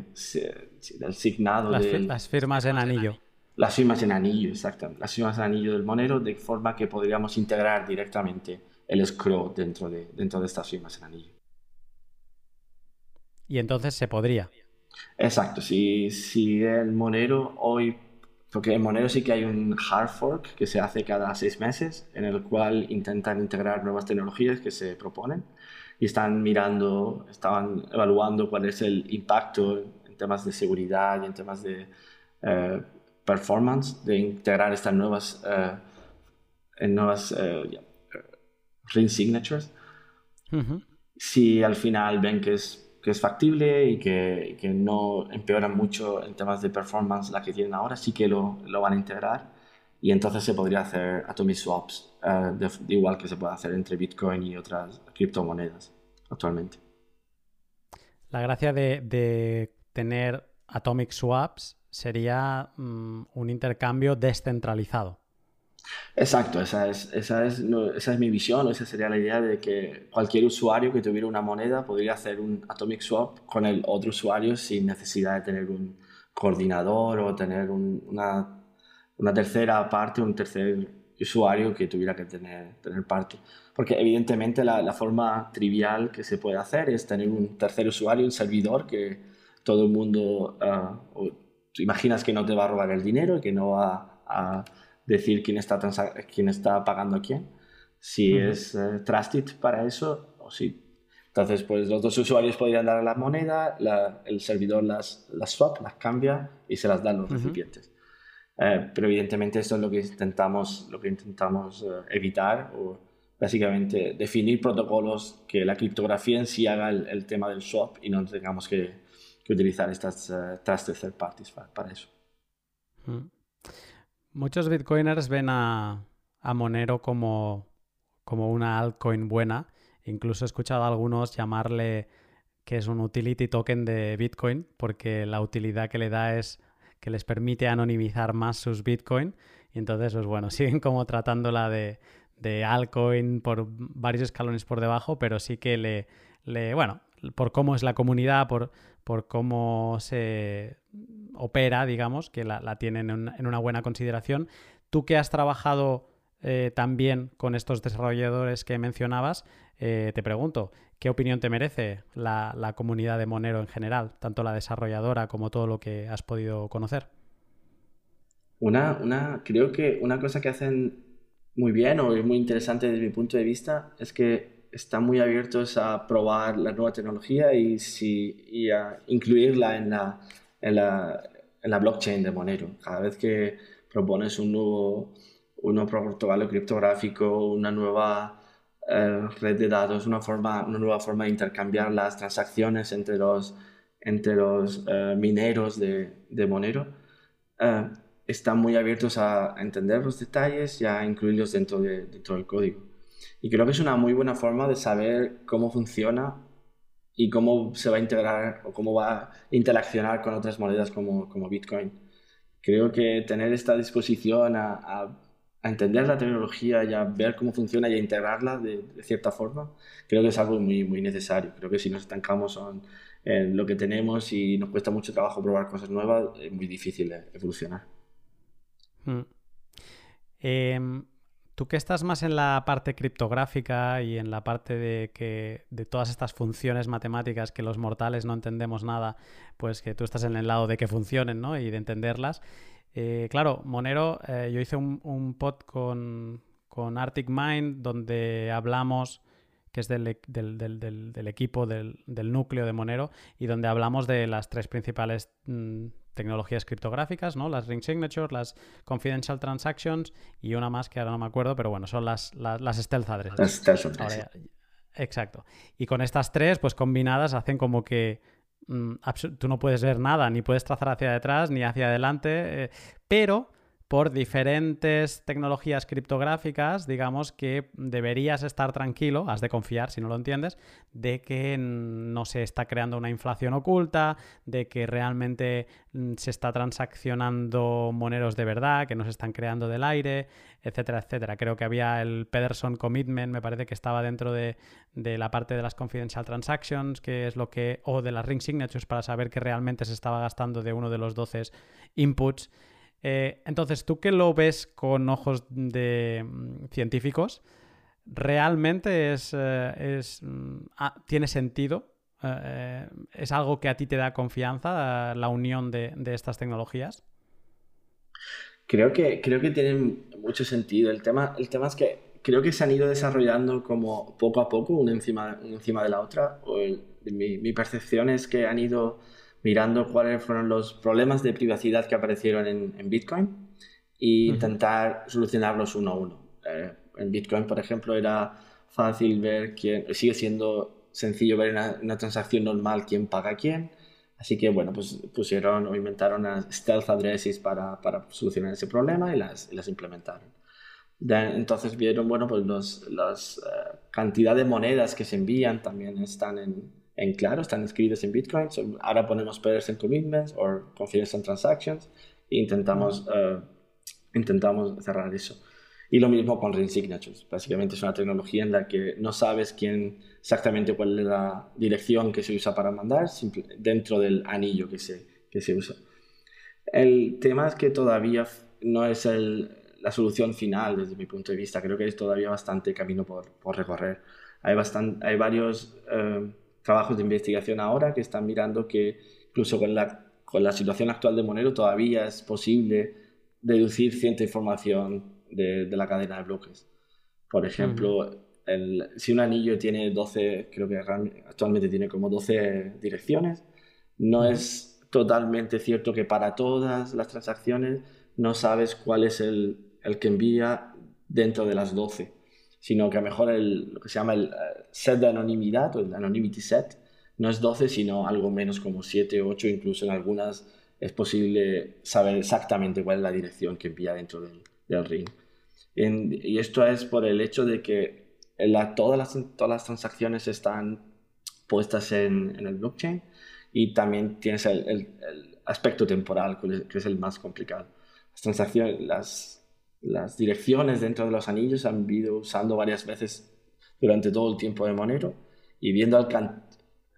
B: del signado.
A: Las,
B: de,
A: las firmas en anillo.
B: Las firmas en anillo, exactamente. Las firmas en anillo del Monero, de forma que podríamos integrar directamente el scroll dentro de, dentro de estas firmas en anillo.
A: Y entonces se podría.
B: Exacto, si, si el Monero hoy porque en Monero sí que hay un hard fork que se hace cada seis meses, en el cual intentan integrar nuevas tecnologías que se proponen y están mirando, estaban evaluando cuál es el impacto en temas de seguridad y en temas de eh, performance de integrar estas nuevas, eh, en nuevas eh, ring signatures. Si al final ven que es que es factible y que, que, no empeoran mucho en temas de performance la que tienen ahora, sí que lo, lo van a integrar y entonces se podría hacer atomic swaps, uh, de, igual que se puede hacer entre Bitcoin y otras criptomonedas actualmente.
A: La gracia de, de tener atomic swaps sería mm, un intercambio descentralizado.
B: Exacto, esa es, esa, es, esa es mi visión, esa sería la idea de que cualquier usuario que tuviera una moneda podría hacer un atomic swap con el otro usuario sin necesidad de tener un coordinador o tener una, una, tercera parte, un tercer usuario que tuviera que tener, tener parte. Porque evidentemente la, la, forma trivial que se puede hacer es tener un tercer usuario, un servidor que todo el mundo, uh, imaginas que no te va a robar el dinero y que no va a decir quién está, quién está pagando a quién, si es uh, Trusted para eso o si. Entonces, pues los dos usuarios podrían dar la moneda, el servidor las, las swap, las cambia y se las da a los recipientes. Eh, pero evidentemente esto es lo que intentamos, lo que intentamos uh, evitar o básicamente definir protocolos que la criptografía en sí haga el, tema del swap y no tengamos que, que utilizar estas uh, trusted third parties para, para eso.
A: Muchos bitcoiners ven a, Monero como, como una altcoin buena. Incluso he escuchado a algunos llamarle que es un utility token de Bitcoin, porque la utilidad que le da es que les permite anonimizar más sus Bitcoin. Y entonces, pues bueno, siguen como tratándola de, de altcoin por varios escalones por debajo, pero sí que le, le bueno, por cómo es la comunidad, por, por cómo se opera, digamos, que la, tienen en, una buena consideración. Tú que has trabajado eh, también con estos desarrolladores que mencionabas, eh, te pregunto, ¿qué opinión te merece la, la, comunidad de Monero en general, tanto la desarrolladora como todo lo que has podido conocer?
B: Una, una, creo que una cosa que hacen muy bien o es muy interesante desde mi punto de vista es que están muy abiertos a probar la nueva tecnología y, si, y a incluirla en la, en la, en la blockchain de Monero. Cada vez que propones un nuevo, un nuevo protocolo criptográfico, una nueva eh, red de datos, una, forma, una nueva forma de intercambiar las transacciones entre los, entre los eh, mineros de, de Monero, eh, están muy abiertos a entender los detalles y a incluirlos dentro, de, dentro del código. Y creo que es una muy buena forma de saber cómo funciona y cómo se va a integrar o cómo va a interaccionar con otras monedas como, como Bitcoin. Creo que tener esta disposición a, a, entender la tecnología y a ver cómo funciona y a integrarla de, cierta forma, creo que es algo muy, muy necesario. Creo que si nos estancamos en, lo que tenemos y nos cuesta mucho trabajo probar cosas nuevas, es muy difícil evolucionar.
A: Hmm. Em, Tú que estás más en la parte criptográfica y en la parte de que de todas estas funciones matemáticas que los mortales no entendemos nada, pues que tú estás en el lado de que funcionen, ¿no? Y de entenderlas. Eh, claro, Monero, eh, yo hice un, pod con, Arctic Mind donde hablamos que es del, equipo del, núcleo de Monero, y donde hablamos de las tres principales mm, tecnologías criptográficas, ¿no? Las ring signatures, las confidential transactions y una más que ahora no me acuerdo, pero bueno, son las, las, stealth addresses. exacto. Y con estas tres, pues combinadas, hacen como que mm, tú no puedes ver nada, ni puedes trazar hacia detrás, ni hacia adelante, eh, pero por diferentes tecnologías criptográficas, digamos que deberías estar tranquilo, has de confiar si no lo entiendes, de que no se está creando una inflación oculta, de que realmente mm, se está transaccionando moneros de verdad, que no se están creando del aire, etcétera, etcétera. Creo que había el Pederson Commitment, me parece que estaba dentro de, la parte de las confidential transactions, que es lo que, o de las ring signatures para saber que realmente se estaba gastando de uno de los 12 inputs. Eh, entonces, tú que lo ves con ojos de mm, científicos, ¿realmente es, eh, mm, ah, tiene sentido? Eh, ¿Es algo que a ti te da confianza, la unión de, estas tecnologías?
B: Creo que, creo que tienen mucho sentido. El tema, el tema es que creo que se han ido desarrollando como poco a poco, una encima, encima de la otra. mi, mi percepción es que han ido mirando cuáles fueron los problemas de privacidad que aparecieron en, Bitcoin e intentar solucionarlos uno a uno. Eh, en Bitcoin, por ejemplo, era fácil ver quién, sigue siendo sencillo ver una, una transacción normal quién paga a quién. Así que, bueno, pues pusieron o inventaron unas stealth addresses para, para solucionar ese problema y las, las implementaron. entonces vieron, bueno, pues los, las uh, cantidad de monedas que se envían también están en, en claro, están escritos en Bitcoin. ahora ponemos en Commitments o Confidential Transactions e intentamos, uh, intentamos cerrar eso. Y lo mismo con Ring Signatures. Básicamente es una tecnología en la que no sabes quién exactamente cuál es la dirección que se usa para mandar dentro del anillo que se, que se usa. El tema es que todavía no es el, la solución final desde mi punto de vista. Creo que hay todavía bastante camino por, por recorrer. Hay, bastante, hay varios... Uh, trabajos de investigación ahora que están mirando que incluso con la, con la situación actual de Monero todavía es posible deducir cierta información de, de la cadena de bloques. Por ejemplo, el, si un anillo tiene 12, creo que actualmente tiene como 12 direcciones, no es totalmente cierto que para todas las transacciones no sabes cuál es el, el que envía dentro de las 12 sino que a lo mejor el, lo que se llama el eh, set de anonimidad o el anonymity set no es 12, sino algo menos como 7, 8, incluso en algunas es posible saber exactamente cuál es la dirección que envía dentro del, ring. y esto es por el hecho de que todas, las, todas las transacciones están puestas en, el blockchain y también tienes el, aspecto temporal, que es el más complicado. Las transacciones, las, las direcciones dentro de los anillos han ido usando varias veces durante todo el tiempo de Monero y viendo al,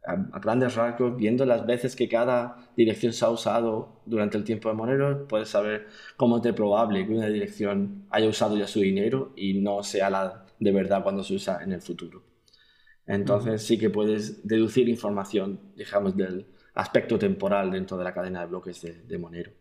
B: a, grandes rasgos, viendo las veces que cada dirección se ha usado durante el tiempo de Monero, puedes saber cómo es de probable que una dirección haya usado ya su dinero y no sea la de verdad cuando se usa en el futuro. Entonces sí que puedes deducir información, digamos, del aspecto temporal dentro de la cadena de bloques de, Monero.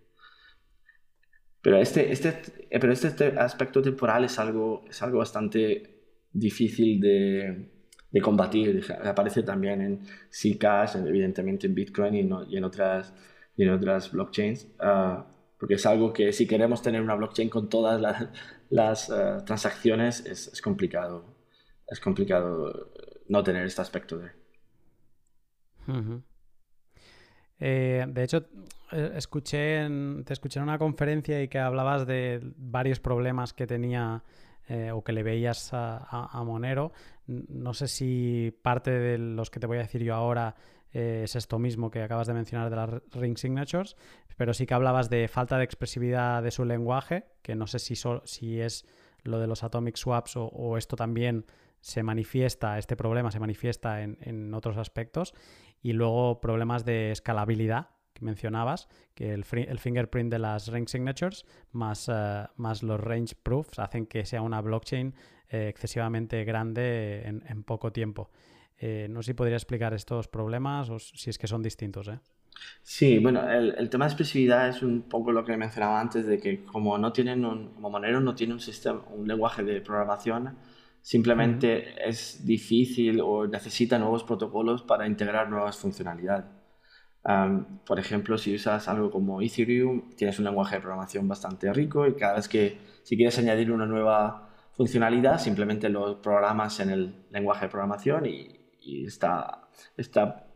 B: Pero este, este, pero este aspecto temporal es algo, es algo bastante difícil de, de combatir. Aparece también en Zcash, evidentemente en Bitcoin y, en, otras, y en otras blockchains. Ah, porque es algo que si queremos tener una blockchain con todas las, ah, transacciones es, complicado. Es complicado no tener este aspecto de...
A: Eh, de hecho, eh, escuché te escuché en una conferencia y que hablabas de varios problemas que tenía eh, o que le veías a, Monero. No sé si parte de los que te voy a decir yo ahora eh, es esto mismo que acabas de mencionar de las ring signatures, pero sí que hablabas de falta de expresividad de su lenguaje, que no sé si, si es lo de los atomic swaps o, esto también se manifiesta, este problema se manifiesta en, en otros aspectos, y luego problemas de escalabilidad, mencionabas, que el, fingerprint de las ring signatures más, eh, más los range proofs hacen que sea una blockchain eh, excesivamente grande en, poco tiempo. Eh, no sé si podría explicar estos problemas o si es que son distintos.
B: Sí, bueno, el, tema de expresividad es un poco lo que mencionaba antes, de que como no tienen un, como Monero no tiene un sistema, un lenguaje de programación, simplemente es difícil o necesita nuevos protocolos para integrar nuevas funcionalidades por ejemplo, si usas algo como Ethereum, tienes un lenguaje de programación bastante rico y cada vez que si quieres añadir una nueva funcionalidad, simplemente lo programas en el lenguaje de programación y, está, está,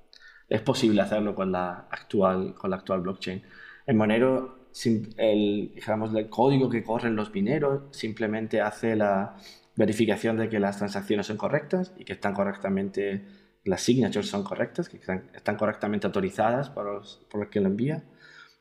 B: es posible hacerlo con la actual, con la actual blockchain. En Monero, el, digamos, el código que corren los mineros simplemente hace la verificación de que las transacciones son correctas y que están correctamente las signatures son correctas, que están, correctamente autorizadas por, por el que lo envía,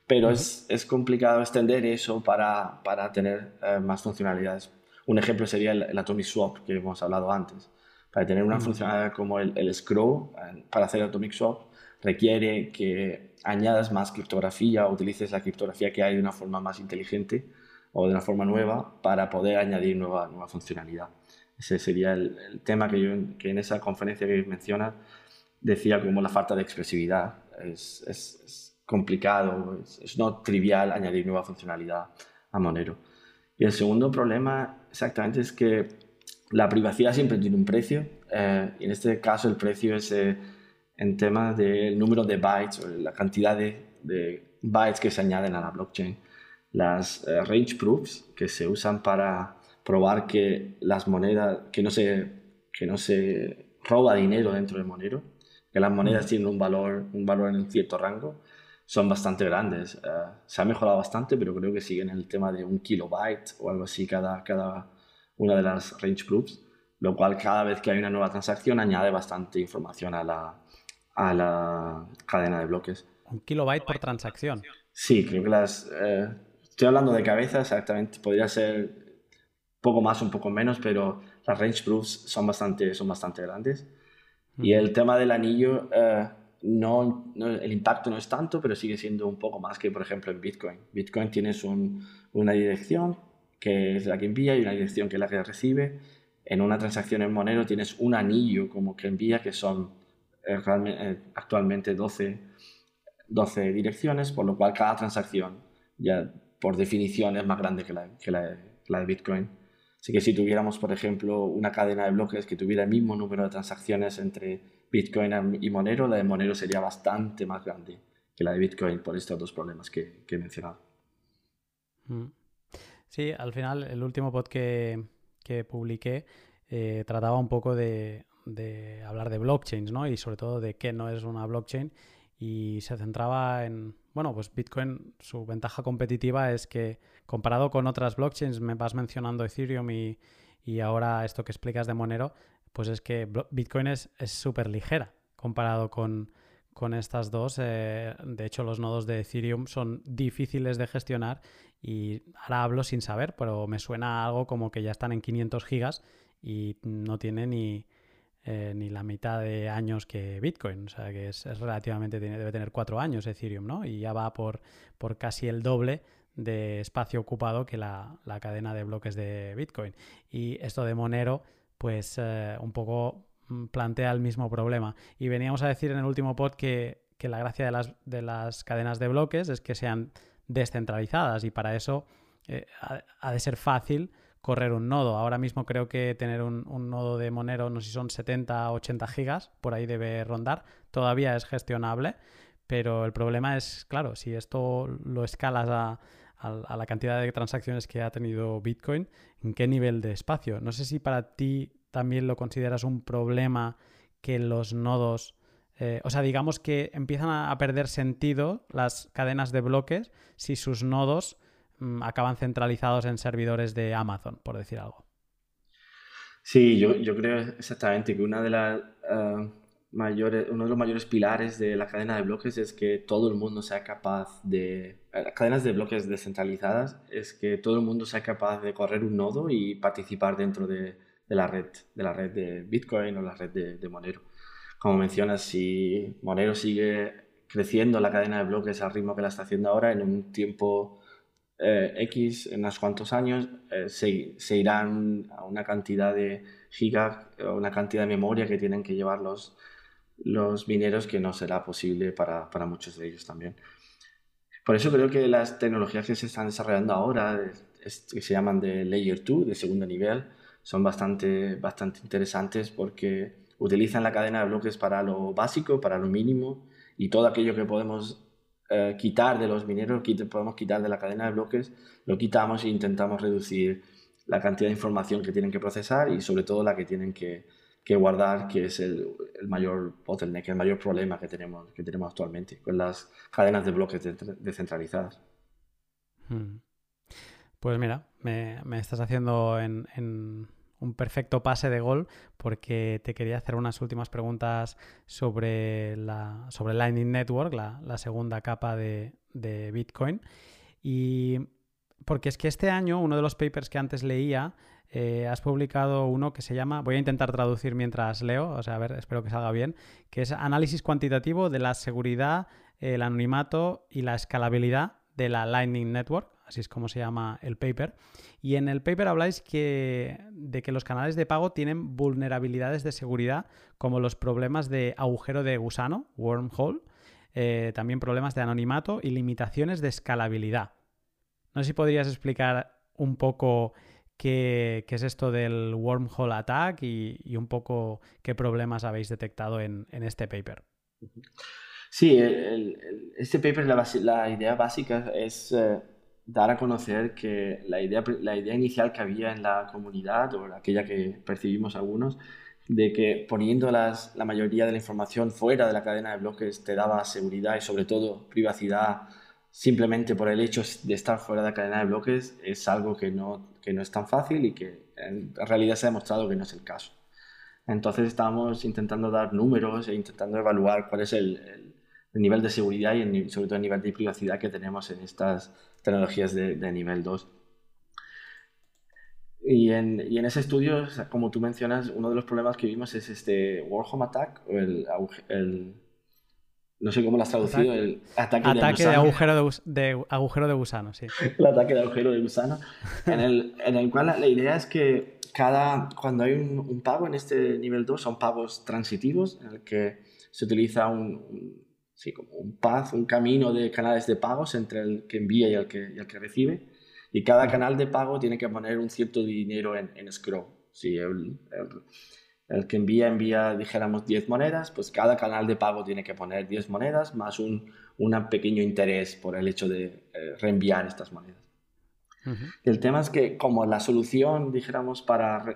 B: pero es, es, complicado extender eso para, para tener eh, más funcionalidades. Un ejemplo sería el, Atomic Swap que hemos hablado antes. Para tener una funcionalidad como el, el Scroll, para hacer Atomic Swap, requiere que añadas más criptografía o utilices la criptografía que hay de una forma más inteligente o de una forma nueva para poder añadir nueva, nueva funcionalidad. Ese sería el, tema que yo que en esa conferencia que menciona decía como la falta de expresividad. Es, es, complicado, es, no trivial añadir nueva funcionalidad a Monero. Y el segundo problema exactamente es que la privacidad siempre tiene un precio eh, y en este caso el precio es eh, en tema del número de bytes o la cantidad de, de, bytes que se añaden a la blockchain. Las eh, range proofs que se usan para probar que las monedas, que no se, que no se roba dinero dentro del Monero, que las monedas tienen un valor, un valor en un cierto rango, son bastante grandes. Eh, se ha mejorado bastante, pero creo que siguen el tema de un kilobyte o algo así cada, cada una de las range proofs, lo cual cada vez que hay una nueva transacción añade bastante información a la, a la cadena de bloques.
A: Un kilobyte por transacción.
B: Sí, creo que las... Eh, estoy hablando de cabeza, exactamente. Podría ser poco más, un poco menos, pero las range proofs son bastante, son bastante grandes. Y el tema del anillo, eh, no, el impacto no es tanto, pero sigue siendo un poco más que, por ejemplo, en Bitcoin. Bitcoin tienes una dirección que es la que envía y una dirección que es la que recibe. En una transacción en Monero tienes un anillo como que envía, que son eh, eh, actualmente 12, 12 direcciones, por lo cual cada transacción ya por definición es más grande que la, que la, la de Bitcoin. Así que si tuviéramos, por ejemplo, una cadena de bloques que tuviera el mismo número de transacciones entre Bitcoin y Monero, la de Monero sería bastante más grande que la de Bitcoin por estos dos problemas que, he mencionado.
A: Mm. Sí, al final el último pod que, publiqué eh, trataba un poco de, hablar de blockchains, ¿no? Y sobre todo de qué no es una blockchain y se centraba en, bueno, pues Bitcoin, su ventaja competitiva es que comparado con otras blockchains, me vas mencionando Ethereum y, y ahora esto que explicas de Monero, pues es que Bitcoin es súper ligera comparado con, con estas dos. Eh, de hecho, los nodos de Ethereum son difíciles de gestionar y ahora hablo sin saber, pero me suena algo como que ya están en 500 gigas y no tiene ni, eh, ni la mitad de años que Bitcoin. O sea que es, relativamente, debe tener cuatro años Ethereum, ¿no? Y ya va por, por casi el doble de espacio ocupado que la, cadena de bloques de Bitcoin. Y esto de Monero, pues eh, un poco mm, plantea el mismo problema. Y veníamos a decir en el último pod que, la gracia de las, de las, cadenas de bloques es que sean descentralizadas y para eso eh, ha, de ser fácil correr un nodo. Ahora mismo creo que tener un, nodo de Monero, no sé si son 70 o 80 gigas, por ahí debe rondar, todavía es gestionable, pero el problema es, claro, si esto lo escalas a, a, la cantidad de transacciones que ha tenido Bitcoin, ¿en qué nivel de espacio? No sé si para ti también lo consideras un problema que los nodos, eh, o sea, digamos que empiezan a, perder sentido las cadenas de bloques si sus nodos acaban centralizados en servidores de Amazon, por decir algo.
B: Sí, yo, creo exactamente que una de las... Eh, uno de los mayores pilares de la cadena de bloques es que todo el mundo sea capaz de, eh, cadenas de bloques descentralizadas, es que todo el mundo sea capaz de correr un nodo y participar dentro de, de la red, de la red de Bitcoin o la red de, de, Monero. Como mencionas, si Monero sigue creciendo la cadena de bloques al ritmo que la está haciendo ahora, en un tiempo eh, X, en unos cuantos años, eh, se, se, irán a una cantidad de gigas, una cantidad de memoria que tienen que llevar los, los mineros que no será posible para, para, muchos de ellos también. Por eso creo que las tecnologías que se están desarrollando ahora, que se llaman de Layer 2, de segundo nivel, son bastante, bastante interesantes porque utilizan la cadena de bloques para lo básico, para lo mínimo, y todo aquello que podemos eh, quitar de los mineros, que podemos quitar de la cadena de bloques, lo quitamos e intentamos reducir la cantidad de información que tienen que procesar y sobre todo la que tienen que, que guardar, que es el, mayor bottleneck, el mayor problema que tenemos, que tenemos actualmente con las cadenas de bloques descentralizadas.
A: Hmm. Pues mira, me, me estás haciendo en, en, un perfecto pase de gol porque te quería hacer unas últimas preguntas sobre, la, sobre Lightning Network, la, segunda capa de, de Bitcoin. Y porque es que este año uno de los papers que antes leía eh, has publicado uno que se llama, voy a intentar traducir mientras leo, o sea, a ver, espero que salga bien, que es análisis cuantitativo de la seguridad, el anonimato y la escalabilidad de la Lightning Network, así es como se llama el paper. Y en el paper habláis que, de que los canales de pago tienen vulnerabilidades de seguridad como los problemas de agujero de gusano, wormhole, eh, también problemas de anonimato y limitaciones de escalabilidad. No sé si podrías explicar un poco qué, es esto del wormhole attack y, un poco qué problemas habéis detectado en, este paper.
B: Sí, este paper, la, idea básica es eh, dar a conocer que la idea, la idea inicial que había en la comunidad, o aquella que percibimos algunos, de que poniendo las, la mayoría de la información fuera de la cadena de bloques te daba seguridad y sobre todo privacidad simplemente por el hecho de estar fuera de la cadena de bloques es algo que no, que no es tan fácil y que en realidad se ha demostrado que no es el caso. Entonces estamos intentando dar números e intentando evaluar cuál es el, el, nivel de seguridad y sobre todo el nivel de privacidad que tenemos en estas tecnologías de, de nivel 2. Y en, y en, ese estudio, como tú mencionas, uno de los problemas que vimos es este Warhol Attack, o el, el no sé cómo lo has traducido, el
A: ataque, ataque de, agujero de, agujero de gusano, sí.
B: el ataque de agujero de gusano, en el, en el cual la, idea es que cada, cuando hay un, pago en este nivel 2, son pagos transitivos, en el que se utiliza un, sí, como un path, un camino de canales de pagos entre el que envía y el que, y el que recibe, y cada canal de pago tiene que poner un cierto dinero en, en escrow. Sí, el, el que envía, envía, dijéramos, 10 monedas, pues cada canal de pago tiene que poner 10 monedas más un pequeño interés por el hecho de eh, reenviar estas monedas. El tema es que como la solución, dijéramos, para,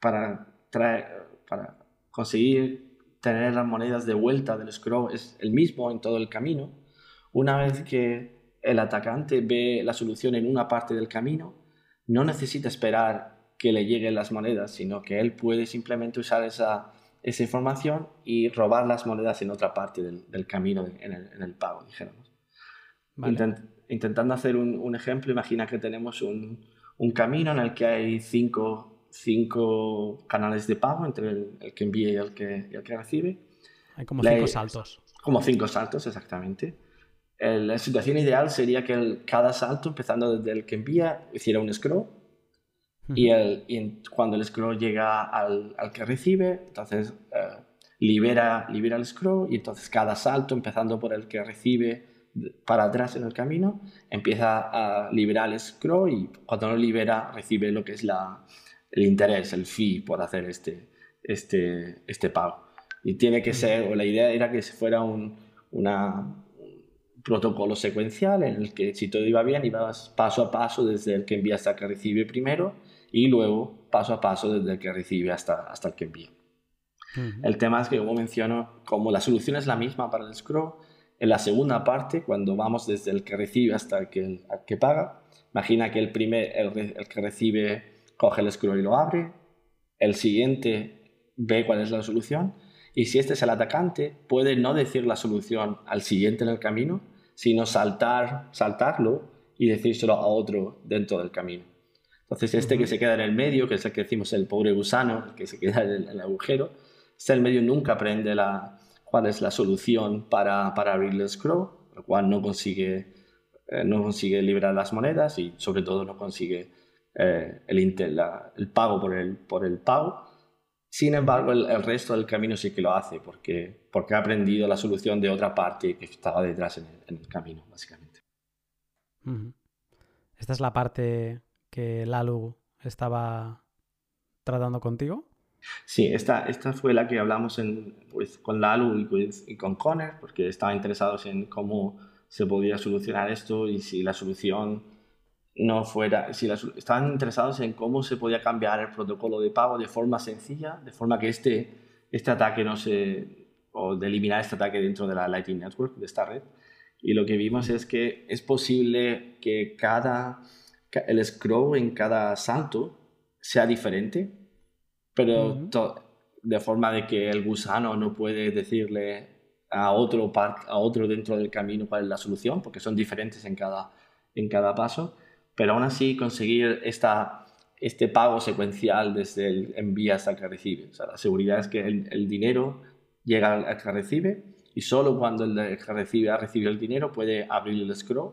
B: para, traer, para conseguir tener las monedas de vuelta del scroll es el mismo en todo el camino, Una vez que el atacante ve la solución en una parte del camino, no necesita esperar que le lleguen las monedas, sino que él puede simplemente usar esa, esa información y robar las monedas en otra parte del, camino, en el, pago, dijéramos. intentando hacer un, ejemplo, imagina que tenemos un, un, camino en el que hay cinco, cinco canales de pago entre el, que envía y el que, el que recibe.
A: Hay como cinco saltos.
B: Como cinco saltos, exactamente. la situación ideal sería que cada salto, empezando desde el que envía, hiciera un scroll y, el, cuando el scroll llega al, al que recibe, entonces eh, libera, libera el scroll y entonces cada salto, empezando por el que recibe para atrás en el camino, empieza a liberar el scroll y cuando lo libera recibe lo que es la, el interés, el fee por hacer este, este, este pago. Y tiene que ser, o la idea era que fuera un, una, protocolo secuencial en el que si todo iba bien ibas paso a paso desde el que envía hasta el que recibe primero y luego paso a paso desde el que recibe hasta, hasta el que envía. El tema es que, como menciono, como la solución es la misma para el scroll, en la segunda parte, cuando vamos desde el que recibe hasta el que, que paga, imagina que el, primer, el, el, que recibe coge el scroll y lo abre, el siguiente ve cuál es la solución, y si este es el atacante, puede no decir la solución al siguiente en el camino, sino saltar, saltarlo y decírselo a otro dentro del camino. Entonces, este que se queda en el medio, que es el que decimos el pobre gusano, el que se queda en el, agujero, este el medio nunca aprende la, cuál es la solución para, para abrir el scroll, lo cual no consigue, eh, no consigue liberar las monedas y sobre todo no consigue eh, el, el, pago por el, por el pago. Sin embargo, el, resto del camino sí que lo hace porque, porque ha aprendido la solución de otra parte que estaba detrás en el, camino, básicamente.
A: Esta es la parte que Lalu estaba tratando contigo?
B: Sí, esta, esta fue la que hablamos pues, con Lalu y, con Conner, porque estaban interesados en cómo se podía solucionar esto y si la solución no fuera, si estaban interesados en cómo se podía cambiar el protocolo de pago de forma sencilla, de forma que este, este ataque no se, o de eliminar este ataque dentro de la Lightning Network, de esta red. Y lo que vimos es que es posible que cada el scroll en cada salto sea diferente, pero de forma de que el gusano no puede decirle a otro, a otro dentro del camino cuál es la solución, porque son diferentes en cada, en cada paso, pero aún así conseguir este pago secuencial desde el envía hasta que recibe. O sea, la seguridad es que el, dinero llega al que recibe y solo cuando el que recibe ha recibido el dinero puede abrir el scroll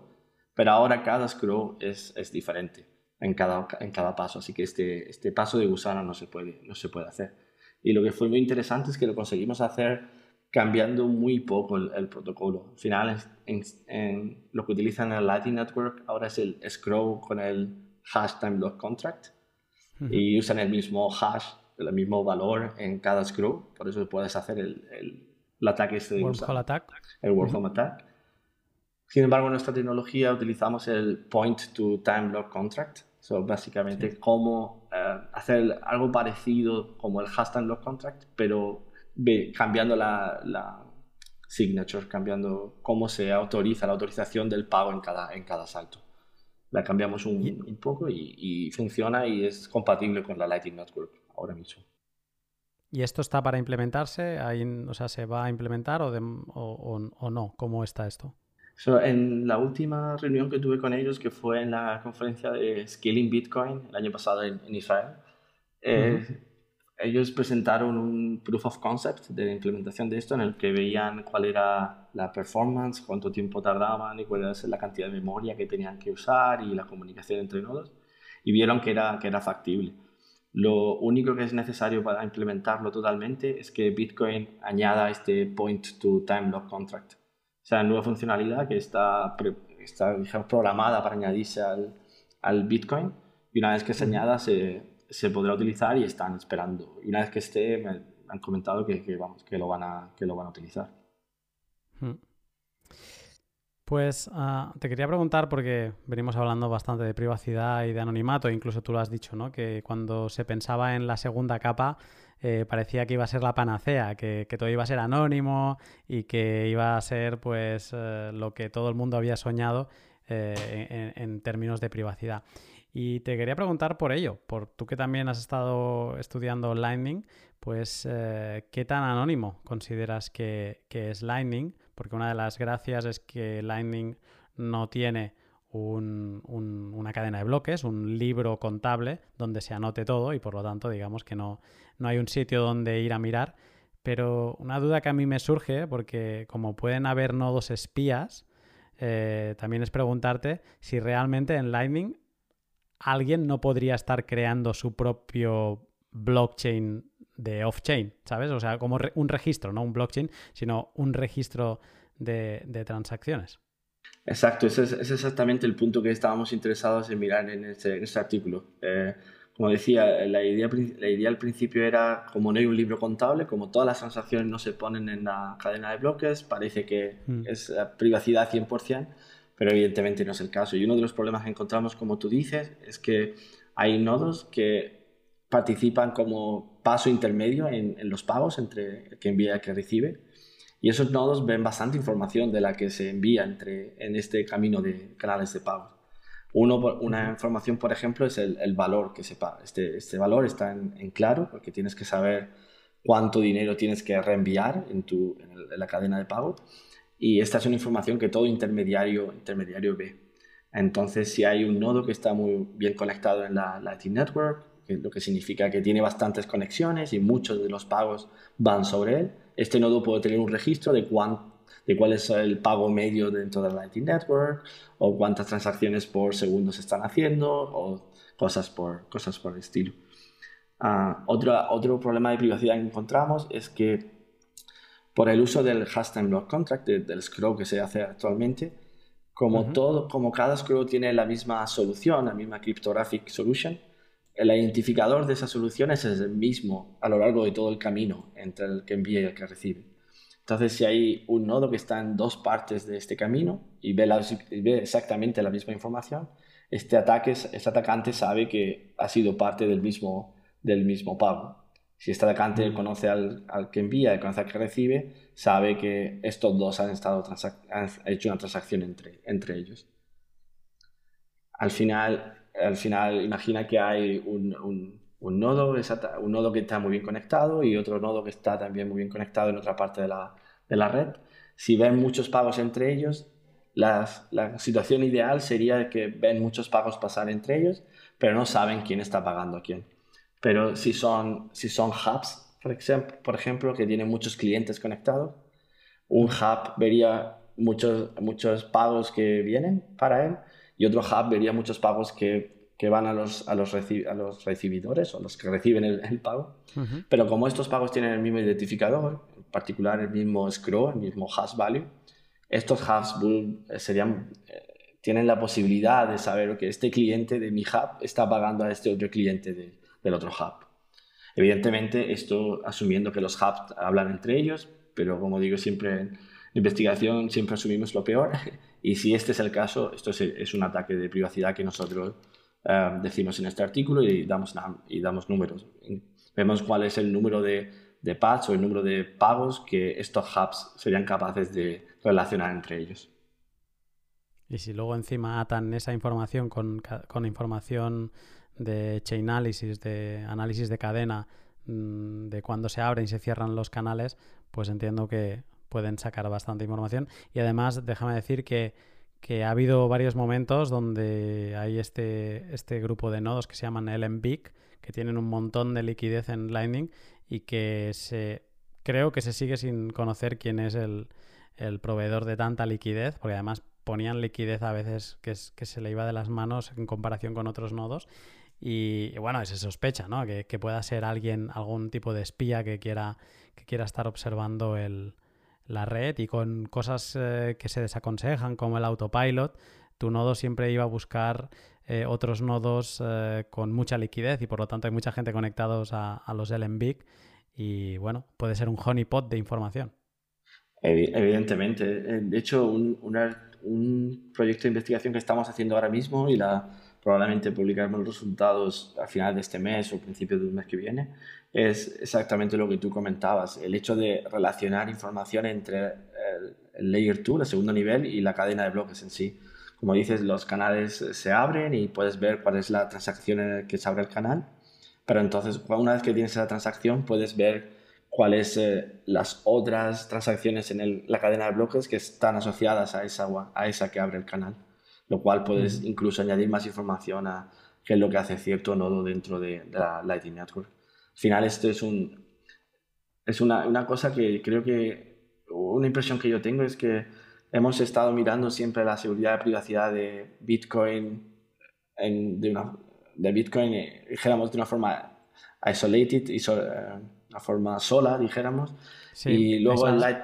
B: pero ahora cada scroll es, es diferente en cada, en cada paso, así que este, este paso de gusano no se, puede, no se puede hacer. Y lo que fue muy interesante es que lo conseguimos hacer cambiando muy poco el, protocolo. Al final, en, lo que utilizan en el Lightning Network ahora es el scroll con el hash time lock contract y usan el mismo hash, el mismo valor en cada scroll, por eso puedes hacer el, el, ataque este de
A: Wormhole Attack.
B: El Wormhole Attack. Sin embargo, en nuestra tecnología utilizamos el Point to Time Lock Contract. So, básicamente, cómo eh, hacer algo parecido como el Hashtag Lock Contract, pero cambiando la, la, signature, cambiando cómo se autoriza la autorización del pago en cada, en cada salto. La cambiamos un, un poco y, y, funciona y es compatible con la Lightning Network ahora mismo.
A: ¿Y esto está para implementarse? o sea, ¿se va a implementar o, o, o no? ¿Cómo está esto?
B: en la última reunión que tuve con ellos, que fue en la conferencia de Scaling Bitcoin el año pasado en, Israel, eh, ellos presentaron un proof of concept de la implementación de esto en el que veían cuál era la performance, cuánto tiempo tardaban y cuál era la cantidad de memoria que tenían que usar y la comunicación entre nodos y vieron que era, que era factible. Lo único que es necesario para implementarlo totalmente es que Bitcoin añada este point to time lock contract o sea, nueva funcionalidad que está, está programada para añadirse al, al, Bitcoin y una vez que se añada se, se, podrá utilizar y están esperando. Y una vez que esté, me han comentado que, que, vamos, que, lo, van a, que lo van a utilizar.
A: Pues ah, te quería preguntar, porque venimos hablando bastante de privacidad y de anonimato, incluso tú lo has dicho, ¿no? Que cuando se pensaba en la segunda capa, eh, parecía que iba a ser la panacea, que, todo iba a ser anónimo y que iba a ser pues eh, lo que todo el mundo había soñado en, en, términos de privacidad. Y te quería preguntar por ello, por tú que también has estado estudiando Lightning, pues ¿qué tan anónimo consideras que, que es Lightning? Porque una de las gracias es que Lightning no tiene una cadena de bloques, un libro contable donde se anote todo y por lo tanto digamos que no, no hay un sitio donde ir a mirar. Pero una duda que a mí me surge, porque como pueden haber nodos espías, eh, también es preguntarte si realmente en Lightning alguien no podría estar creando su propio blockchain de off-chain, ¿sabes? O sea, como un registro, no un blockchain, sino un registro de transacciones.
B: Exacto, ese es, exactamente el punto que estábamos interesados en mirar en este, este artículo. Eh, como decía, la idea, la idea al principio era, como no hay un libro contable, como todas las transacciones no se ponen en la cadena de bloques, parece que mm. es privacidad 100%, pero evidentemente no es el caso. Y uno de los problemas que encontramos, como tú dices, es que hay nodos que participan como paso intermedio en, en los pagos entre el que envía y el que recibe y esos nodos ven bastante información de la que se envía entre, en este camino de canales de pago. Uno, una información, por ejemplo, es el, valor que se paga. Este, este valor está en, claro porque tienes que saber cuánto dinero tienes que reenviar en, tu, en, la cadena de pago. Y esta es una información que todo intermediario, intermediario ve. Entonces, si hay un nodo que está muy bien conectado en la Lightning Network, lo que significa que tiene bastantes conexiones y muchos de los pagos van sobre él, este nodo puede tener un registro de, de cuál es el pago medio dentro de la Lightning Network o cuántas transacciones por segundo se están haciendo o cosas por, cosas por el estilo. Uh, otro problema de privacidad que encontramos es que por el uso del hashtag block contract, del scroll que se hace actualmente, como, todo, como cada scroll tiene la misma solución, la misma cryptographic solution, el identificador de esa solución es el mismo a lo largo de todo el camino entre el que envía y el que recibe. Entonces, si hay un nodo que está en dos partes de este camino y ve, exactamente la misma información, este, ataque, este atacante sabe que ha sido parte del mismo, del mismo pago. Si este atacante conoce al, que envía y conoce al que recibe, sabe que estos dos han, estado han hecho una transacción entre, entre ellos. Al final, al final imagina que hay un, un, nodo, un nodo que está muy bien conectado y otro nodo que está también muy bien conectado en otra parte de la, de la red. Si ven muchos pagos entre ellos, la situación ideal sería que ven muchos pagos pasar entre ellos, pero no saben quién está pagando a quién. Pero si son, si son hubs, por ejemplo, por ejemplo, que tienen muchos clientes conectados, un hub vería muchos, muchos pagos que vienen para él y otro hub vería muchos pagos que, que van a los, a, los a los recibidores o los que reciben el, pago. Pero como estos pagos tienen el mismo identificador, en particular el mismo scroll, el mismo hash value, estos hubs eh, serían, eh, tienen la posibilidad de saber que este cliente de mi hub está pagando a este otro cliente del otro hub. Evidentemente, esto asumiendo que los hubs hablan entre ellos, pero como digo siempre en investigación, siempre asumimos lo peor Y si este es el caso, esto es, un ataque de privacidad que nosotros eh, decimos en este artículo y damos, y damos números. Vemos cuál es el número de, de pads o el número de pagos que estos hubs serían capaces de relacionar entre ellos.
A: Y si luego encima atan esa información con, con información de chain analysis, de análisis de cadena, mm, de cuando se abren y se cierran los canales, pues entiendo que pueden sacar bastante información. Y además, déjame decir que, ha habido varios momentos donde hay este, este grupo de nodos que se llaman LMBIC, que tienen un montón de liquidez en Lightning y que se creo que se sigue sin conocer quién es el, proveedor de tanta liquidez, porque además ponían liquidez a veces que, que se le iba de las manos en comparación con otros nodos. Y, bueno, se sospecha, ¿no? Que, pueda ser alguien, algún tipo de espía que quiera, que quiera estar observando el, la red y con cosas eh, que se desaconsejan como el autopilot, tu nodo siempre iba a buscar eh, otros nodos eh, con mucha liquidez y por lo tanto hay mucha gente conectados a, los LMBIC y bueno, puede ser un honeypot de información.
B: Evidentemente. De hecho, un proyecto de investigación que estamos haciendo ahora mismo y la probablemente publicaremos los resultados a final de este mes o principios del mes que viene, es exactamente lo que tú comentabas, el hecho de relacionar información entre el, Layer 2, el segundo nivel, y la cadena de bloques en sí. Como dices, los canales se abren y puedes ver cuál es la transacción en la que se abre el canal, pero entonces una vez que tienes esa transacción puedes ver cuáles eh, las otras transacciones en la cadena de bloques que están asociadas a esa, a esa que abre el canal, lo cual puedes incluso añadir más información a qué es lo que hace cierto nodo dentro de, la Lightning Network. Al final esto es, un, es una, una cosa que creo que una impresión que yo tengo es que hemos estado mirando siempre la seguridad y privacidad de Bitcoin en, de, una, de Bitcoin, eh, dijéramos, de una forma isolated y eh, una forma sola, dijéramos. y luego el Light...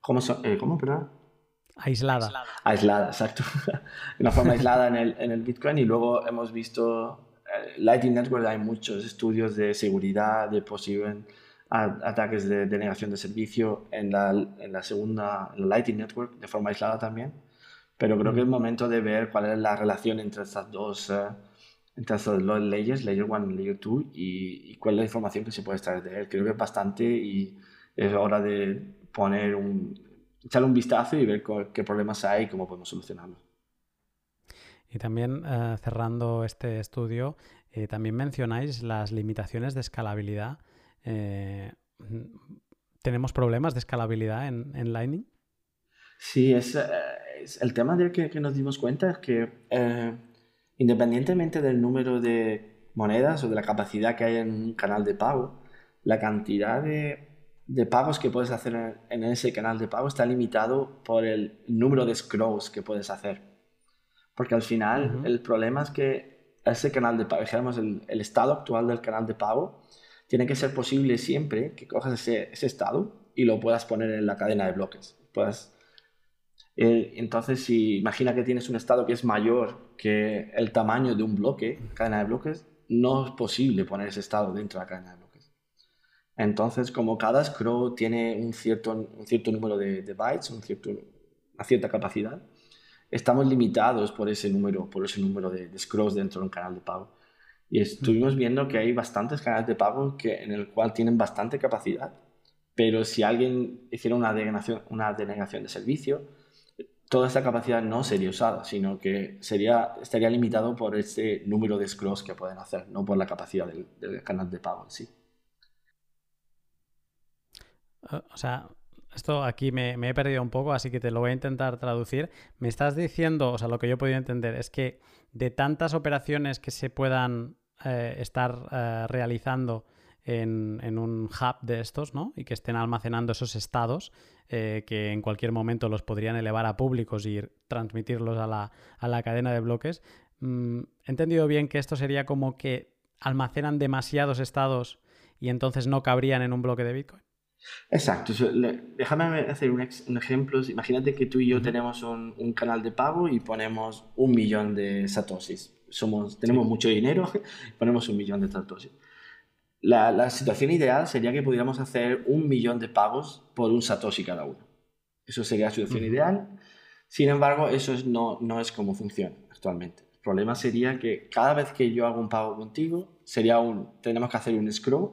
B: ¿Cómo, eh, ¿Cómo, perdón?
A: Aislada.
B: Aislada, exacto. una forma aislada en el, en el, Bitcoin y luego hemos visto eh, Lightning Network, hay muchos estudios de seguridad, de posibles ataques de denegación de servicio en la, en la segunda, en la Lightning Network, de forma aislada también. Pero creo que es momento de ver cuál es la relación entre estas dos, uh, entre estas dos leyes, Layer 1 y Layer 2, y, cuál es la información que se puede extraer de él. Creo que es bastante y es hora de poner un, echarle un vistazo y ver qué problemas hay y cómo podemos solucionarlos.
A: Y también uh, cerrando este estudio, eh, también mencionáis las limitaciones de escalabilidad. Eh, ¿Tenemos problemas de escalabilidad en, en Lightning?
B: Sí, es, eh, es el tema del que, que, nos dimos cuenta es que independientemente del número de monedas o de la capacidad que hay en un canal de pago, la cantidad de, de pagos que puedes hacer en, ese canal de pago está limitado por el número de scrolls que puedes hacer. Porque al final el problema es que ese canal de pago, digamos, el, el, estado actual del canal de pago, tiene que ser posible siempre que cojas ese, ese estado y lo puedas poner en la cadena de bloques. Puedas eh, entonces, si imagina que tienes un estado que es mayor que el tamaño de un bloque, cadena de bloques, no es posible poner ese estado dentro de la cadena de bloques. Entonces, como cada scroll tiene un cierto, un cierto número de, bytes, un cierto, una cierta capacidad, estamos limitados por ese número, por ese número de, de scrolls dentro de un canal de pago. Y estuvimos viendo que hay bastantes canales de pago que, en el cual tienen bastante capacidad, pero si alguien hiciera una denegación, una denegación de servicio, toda esta capacidad no sería usada, sino que sería, estaría limitado por este número de scrolls que pueden hacer, no por la capacidad del, canal de pago en sí.
A: Eh, o sea, esto aquí me, he perdido un poco, así que te lo voy a intentar traducir. Me estás diciendo, o sea, lo que yo he podido entender es que de tantas operaciones que se puedan eh, estar eh, realizando en, un hub de estos, ¿no? Y que estén almacenando esos estados eh, que en cualquier momento los podrían elevar a públicos y transmitirlos a la, cadena de bloques. Mm, he entendido bien que esto sería como que almacenan demasiados estados y entonces no cabrían en un bloque de Bitcoin.
B: Exacto. Déjame hacer un, ejemplo. Imagínate que tú y yo tenemos un, canal de pago y ponemos un millón de satoshis. Somos, tenemos mucho dinero, ponemos un millón de satoshis. La, situación ideal sería que pudiéramos hacer un millón de pagos por un Satoshi cada uno. Eso sería la situación ideal. Sin embargo, eso no, no es como funciona actualmente. El problema sería que cada vez que yo hago un pago contigo, sería un, tenemos que hacer un scroll,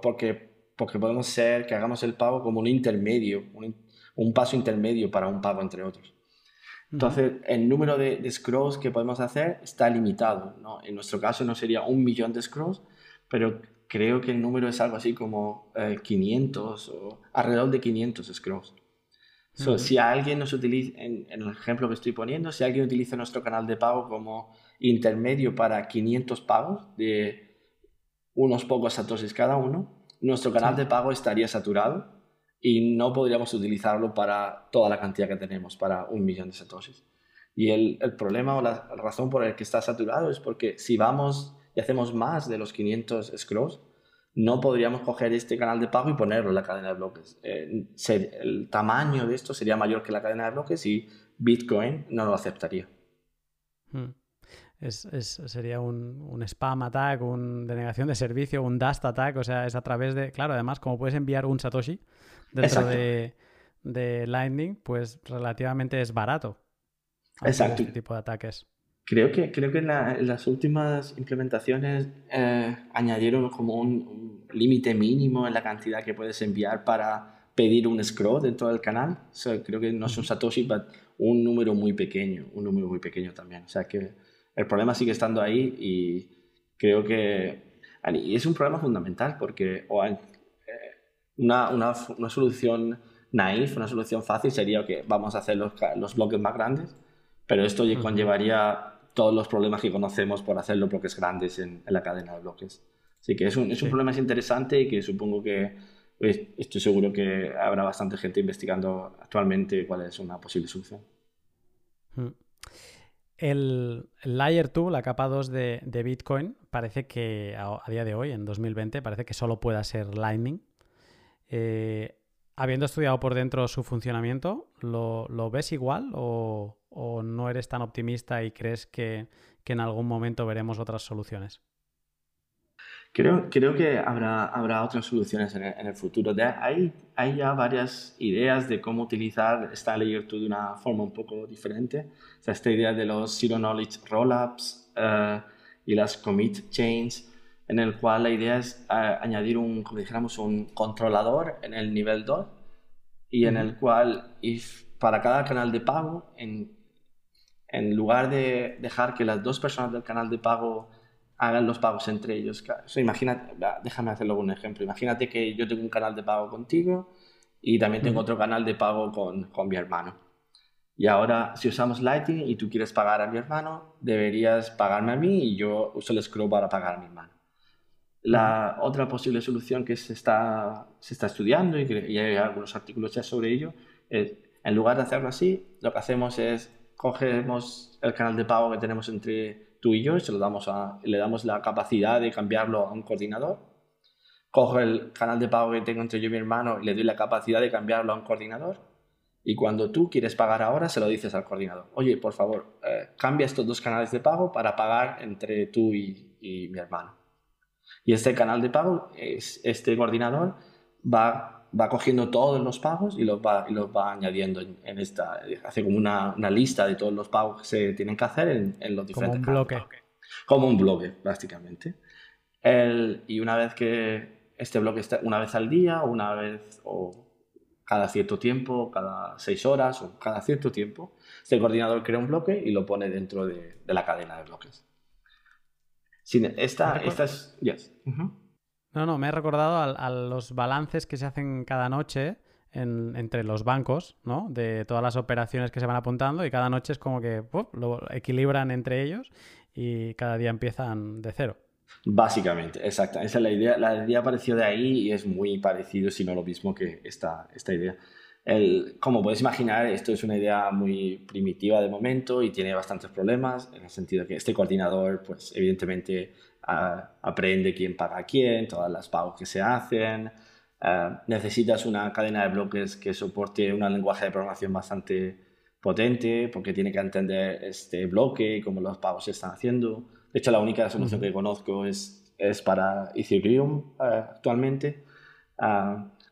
B: porque, porque podemos ser que hagamos el pago como un intermedio, un, paso intermedio para un pago entre otros. Entonces, el número de, de, scrolls que podemos hacer está limitado. ¿no? En nuestro caso no sería un millón de scrolls, pero creo que el número es algo así como 500 eh, o alrededor de 500 scrolls. Si alguien nos utiliza, en, el ejemplo que estoy poniendo, si alguien utiliza nuestro canal de pago como intermedio para 500 pagos de unos pocos satoshis cada uno, nuestro canal de pago estaría saturado y no podríamos utilizarlo para toda la cantidad que tenemos, para un millón de satoshis. Y el, el problema o la razón por el que está saturado es porque si vamos y hacemos más de los 500 scrolls, no podríamos coger este canal de pago y ponerlo en la cadena de bloques. Eh, el tamaño de esto sería mayor que la cadena de bloques y Bitcoin no lo aceptaría.
A: Hmm. Es, sería un, spam attack, una denegación de servicio, un dust attack, o sea, es a través de, claro, además como puedes enviar un Satoshi dentro de, de, Lightning, pues relativamente es barato.
B: Exacto.
A: Este tipo de ataques
B: Creo que, creo que en, las últimas implementaciones eh, añadieron como un, límite mínimo en la cantidad que puedes enviar para pedir un scroll dentro del canal. creo que no es un Satoshi, pero un número muy pequeño, un número muy pequeño también. O sea que el problema sigue estando ahí y creo que y es un problema fundamental porque eh, una, una, una, solución naif, una solución fácil sería que vamos a hacer los, los bloques más grandes, pero esto conllevaría todos los problemas que conocemos por hacer los bloques grandes en, la cadena de bloques. Así que es un, es un problema interesante y que supongo que pues, estoy seguro que habrá bastante gente investigando actualmente cuál es una posible solución.
A: El, Layer 2, la capa 2 de, Bitcoin, parece que a, día de hoy, en 2020, parece que solo pueda ser Lightning. Eh, habiendo estudiado por dentro su funcionamiento, ¿lo, ves igual o, no eres tan optimista y crees que en algún momento veremos otras soluciones?
B: Creo, creo que habrá, habrá otras soluciones en el, en el futuro. De, hay, hay ya varias ideas de cómo utilizar esta Layer 2 de una forma un poco diferente. O sea, esta idea de los Zero Knowledge Rollups uh, y las Commit Chains, en el cual la idea es uh, añadir un, como dijéramos, un controlador en el nivel 2 y en el cual if, para cada canal de pago, en, en lugar de dejar que las dos personas del canal de pago hagan los pagos entre ellos. imagínate, déjame hacerlo un ejemplo. Imagínate que yo tengo un canal de pago contigo y también tengo otro canal de pago con, con, mi hermano. Y ahora, si usamos Lightning y tú quieres pagar a mi hermano, deberías pagarme a mí y yo uso el Scroll para pagar a mi hermano. La otra posible solución que se está, se está estudiando y, que, y hay algunos artículos ya sobre ello es, en lugar de hacerlo así, lo que hacemos es cogemos el canal de pago que tenemos entre tú y yo, y se lo damos a, le damos la capacidad de cambiarlo a un coordinador. Cojo el canal de pago que tengo entre yo y mi hermano y le doy la capacidad de cambiarlo a un coordinador. Y cuando tú quieres pagar ahora, se lo dices al coordinador. Oye, por favor, eh, cambia estos dos canales de pago para pagar entre tú y, y mi hermano. Y este canal de pago, es, este coordinador, va va cogiendo todos los pagos y los va, y los va añadiendo en, esta, hace como una, una, lista de todos los pagos que se tienen que hacer en, en los diferentes
A: Como un bloque.
B: Como un bloque, prácticamente. El, y una vez que este bloque está una vez al día, una vez o cada cierto tiempo, cada seis horas o cada cierto tiempo, este coordinador crea un bloque y lo pone dentro de, de la cadena de bloques. Sin esta, estas... Yes.
A: No, no, me he recordado a, los balances que se hacen cada noche entre los bancos, ¿no? De todas las operaciones que se van apuntando y cada noche es como que lo equilibran entre ellos y cada día empiezan de cero.
B: Básicamente, exacto. Esa es la idea. La idea apareció de ahí y es muy parecido, si no lo mismo que esta, esta idea. El, como puedes imaginar, esto es una idea muy primitiva de momento y tiene bastantes problemas, en el sentido que este coordinador, pues evidentemente aprende quién paga a quién, todas las pagos que se hacen. necesitas una cadena de bloques que soporte un lenguaje de programación bastante potente porque tiene que entender este bloque y cómo los pagos se están haciendo. De hecho, la única solución que conozco es, es para Ethereum actualmente.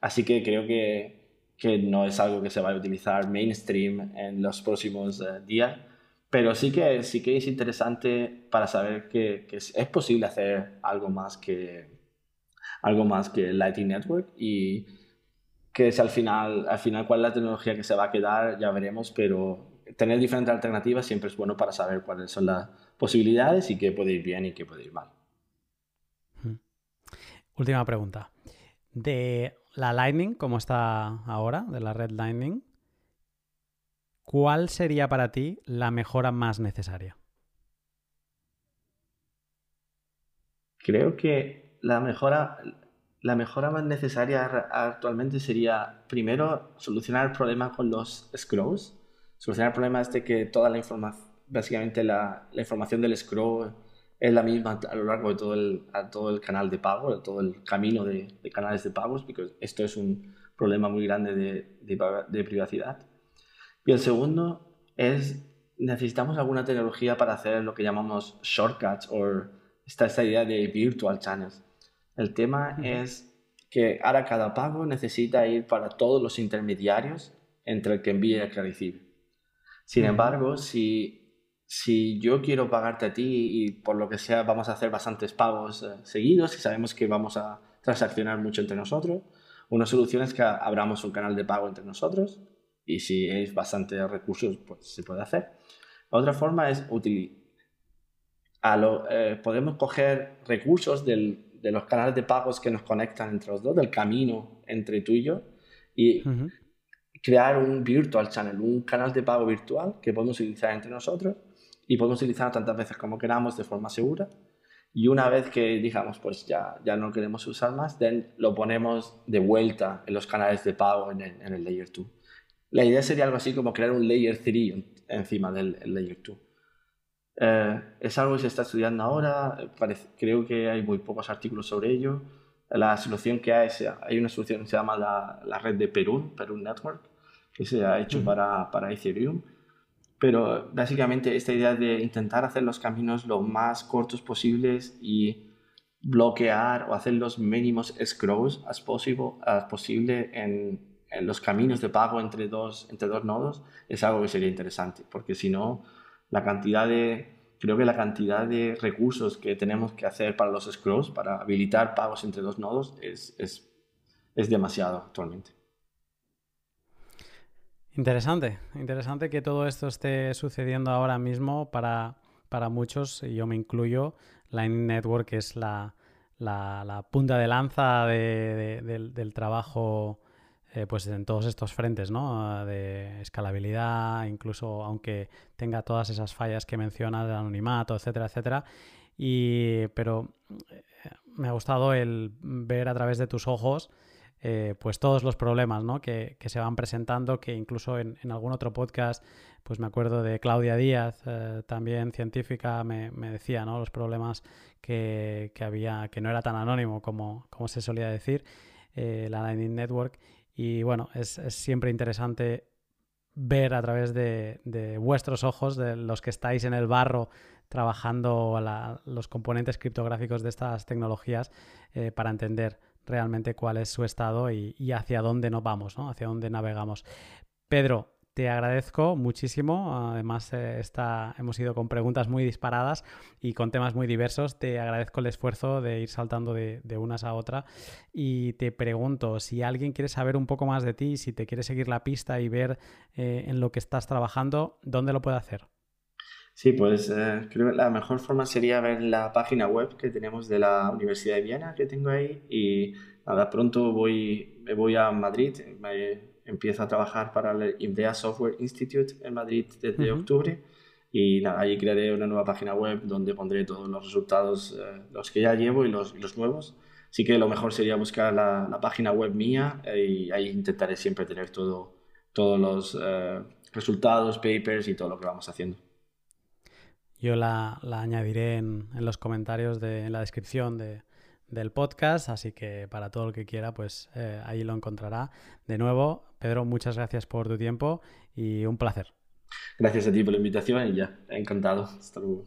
B: así que creo que, que, no es algo que se vaya a utilizar mainstream en los próximos eh, días pero sí que, sí que es interesante para saber que, que es, posible hacer algo más que algo más que Lightning Network y que es al final, al final cuál es la tecnología que se va a quedar, ya veremos, pero tener diferentes alternativas siempre es bueno para saber cuáles son las posibilidades y qué puede ir bien y qué puede ir mal.
A: Última pregunta. De la Lightning, como está ahora, de la red Lightning, ¿cuál sería para ti la mejora más necesaria?
B: Creo que la mejora, la mejora más necesaria actualmente sería, primero, solucionar el problema con los scrolls. Solucionar el problema de que toda la información, básicamente la, información del scroll es la misma a lo largo de todo el, todo el canal de pago, de todo el camino de, canales de pagos, porque esto es un problema muy grande de privacidad. Y el segundo es, necesitamos alguna tecnología para hacer lo que llamamos shortcuts o esta, esta idea de virtual channels. El tema es que ahora cada pago necesita ir para todos los intermediarios entre el que envía y el que recibe. Sin embargo, si, si yo quiero pagarte a ti y por lo que sea vamos a hacer bastantes pagos eh, seguidos y sabemos que vamos a transaccionar mucho entre nosotros, una solución es que abramos un canal de pago entre nosotros y si es bastante recursos, pues se puede hacer. otra forma es utilizar. Eh, podemos coger recursos del, de los canales de pagos que nos conectan entre los dos, del camino entre tú y yo, y crear un virtual channel, un canal de pago virtual que podemos utilizar entre nosotros y podemos utilizar tantas veces como queramos de forma segura. Y una vez que digamos, pues ya, ya no queremos usar más, then lo ponemos de vuelta en los canales de pago en el, en el Layer 2. La idea sería algo así como crear un Layer 3 encima del Layer 2. Eh, es algo que se está estudiando ahora, creo que hay muy pocos artículos sobre ello. La solución que hay, hay una solución que se llama la, la red de Perun, Perun Network, que se ha hecho para, para Ethereum pero básicamente esta idea de intentar hacer los caminos lo más cortos posibles y bloquear o hacer los mínimos scrolls as, possible, as posible en, los caminos de pago entre dos, entre dos nodos es algo que sería interesante, porque si no, la cantidad de, creo que la cantidad de recursos que tenemos que hacer para los scrolls, para habilitar pagos entre dos nodos, es, es, es demasiado actualmente.
A: Interesante, interesante que todo esto esté sucediendo ahora mismo para, para muchos, y yo me incluyo. Lightning Network es la, la, punta de lanza del, trabajo eh, pues en todos estos frentes, ¿no? De escalabilidad, incluso aunque tenga todas esas fallas que mencionas de anonimato, etcétera, etcétera. Y, pero eh, me ha gustado el ver a través de tus ojos eh, pues todos los problemas ¿no? que, se van presentando, que incluso en, algún otro podcast, pues me acuerdo de Claudia Díaz, también científica, me, decía ¿no? los problemas que, había, que no era tan anónimo como, como se solía decir, la Lightning Network. Y bueno, es, siempre interesante ver a través de, vuestros ojos, de los que estáis en el barro trabajando los componentes criptográficos de estas tecnologías, para entender realmente cuál es su estado y, hacia dónde nos vamos, ¿no? hacia dónde navegamos. Pedro, te agradezco muchísimo. Además, eh, hemos ido con preguntas muy disparadas y con temas muy diversos. Te agradezco el esfuerzo de ir saltando de, unas a otra. Y te pregunto, si alguien quiere saber un poco más de ti, si te quiere seguir la pista y ver eh, en lo que estás trabajando, ¿dónde lo puede hacer?
B: Sí, pues eh, creo que la mejor forma sería ver la página web que tenemos de la Universidad de Viena que tengo ahí y nada, pronto voy, voy a Madrid, empiezo a trabajar para el IDEA Software Institute en Madrid desde octubre y nada, ahí crearé una nueva página web donde pondré todos los resultados, eh, los que ya llevo y los, los, nuevos. Así que lo mejor sería buscar la, la página web mía eh, y ahí intentaré siempre tener todo, todos los resultados, papers y todo lo que vamos haciendo.
A: Yo la, añadiré en, los comentarios de en la descripción del podcast, así que para todo el que quiera, pues eh, ahí lo encontrará. De nuevo, Pedro, muchas gracias por tu tiempo y un placer.
B: Gracias a ti por la invitación y ya, encantado. Hasta luego.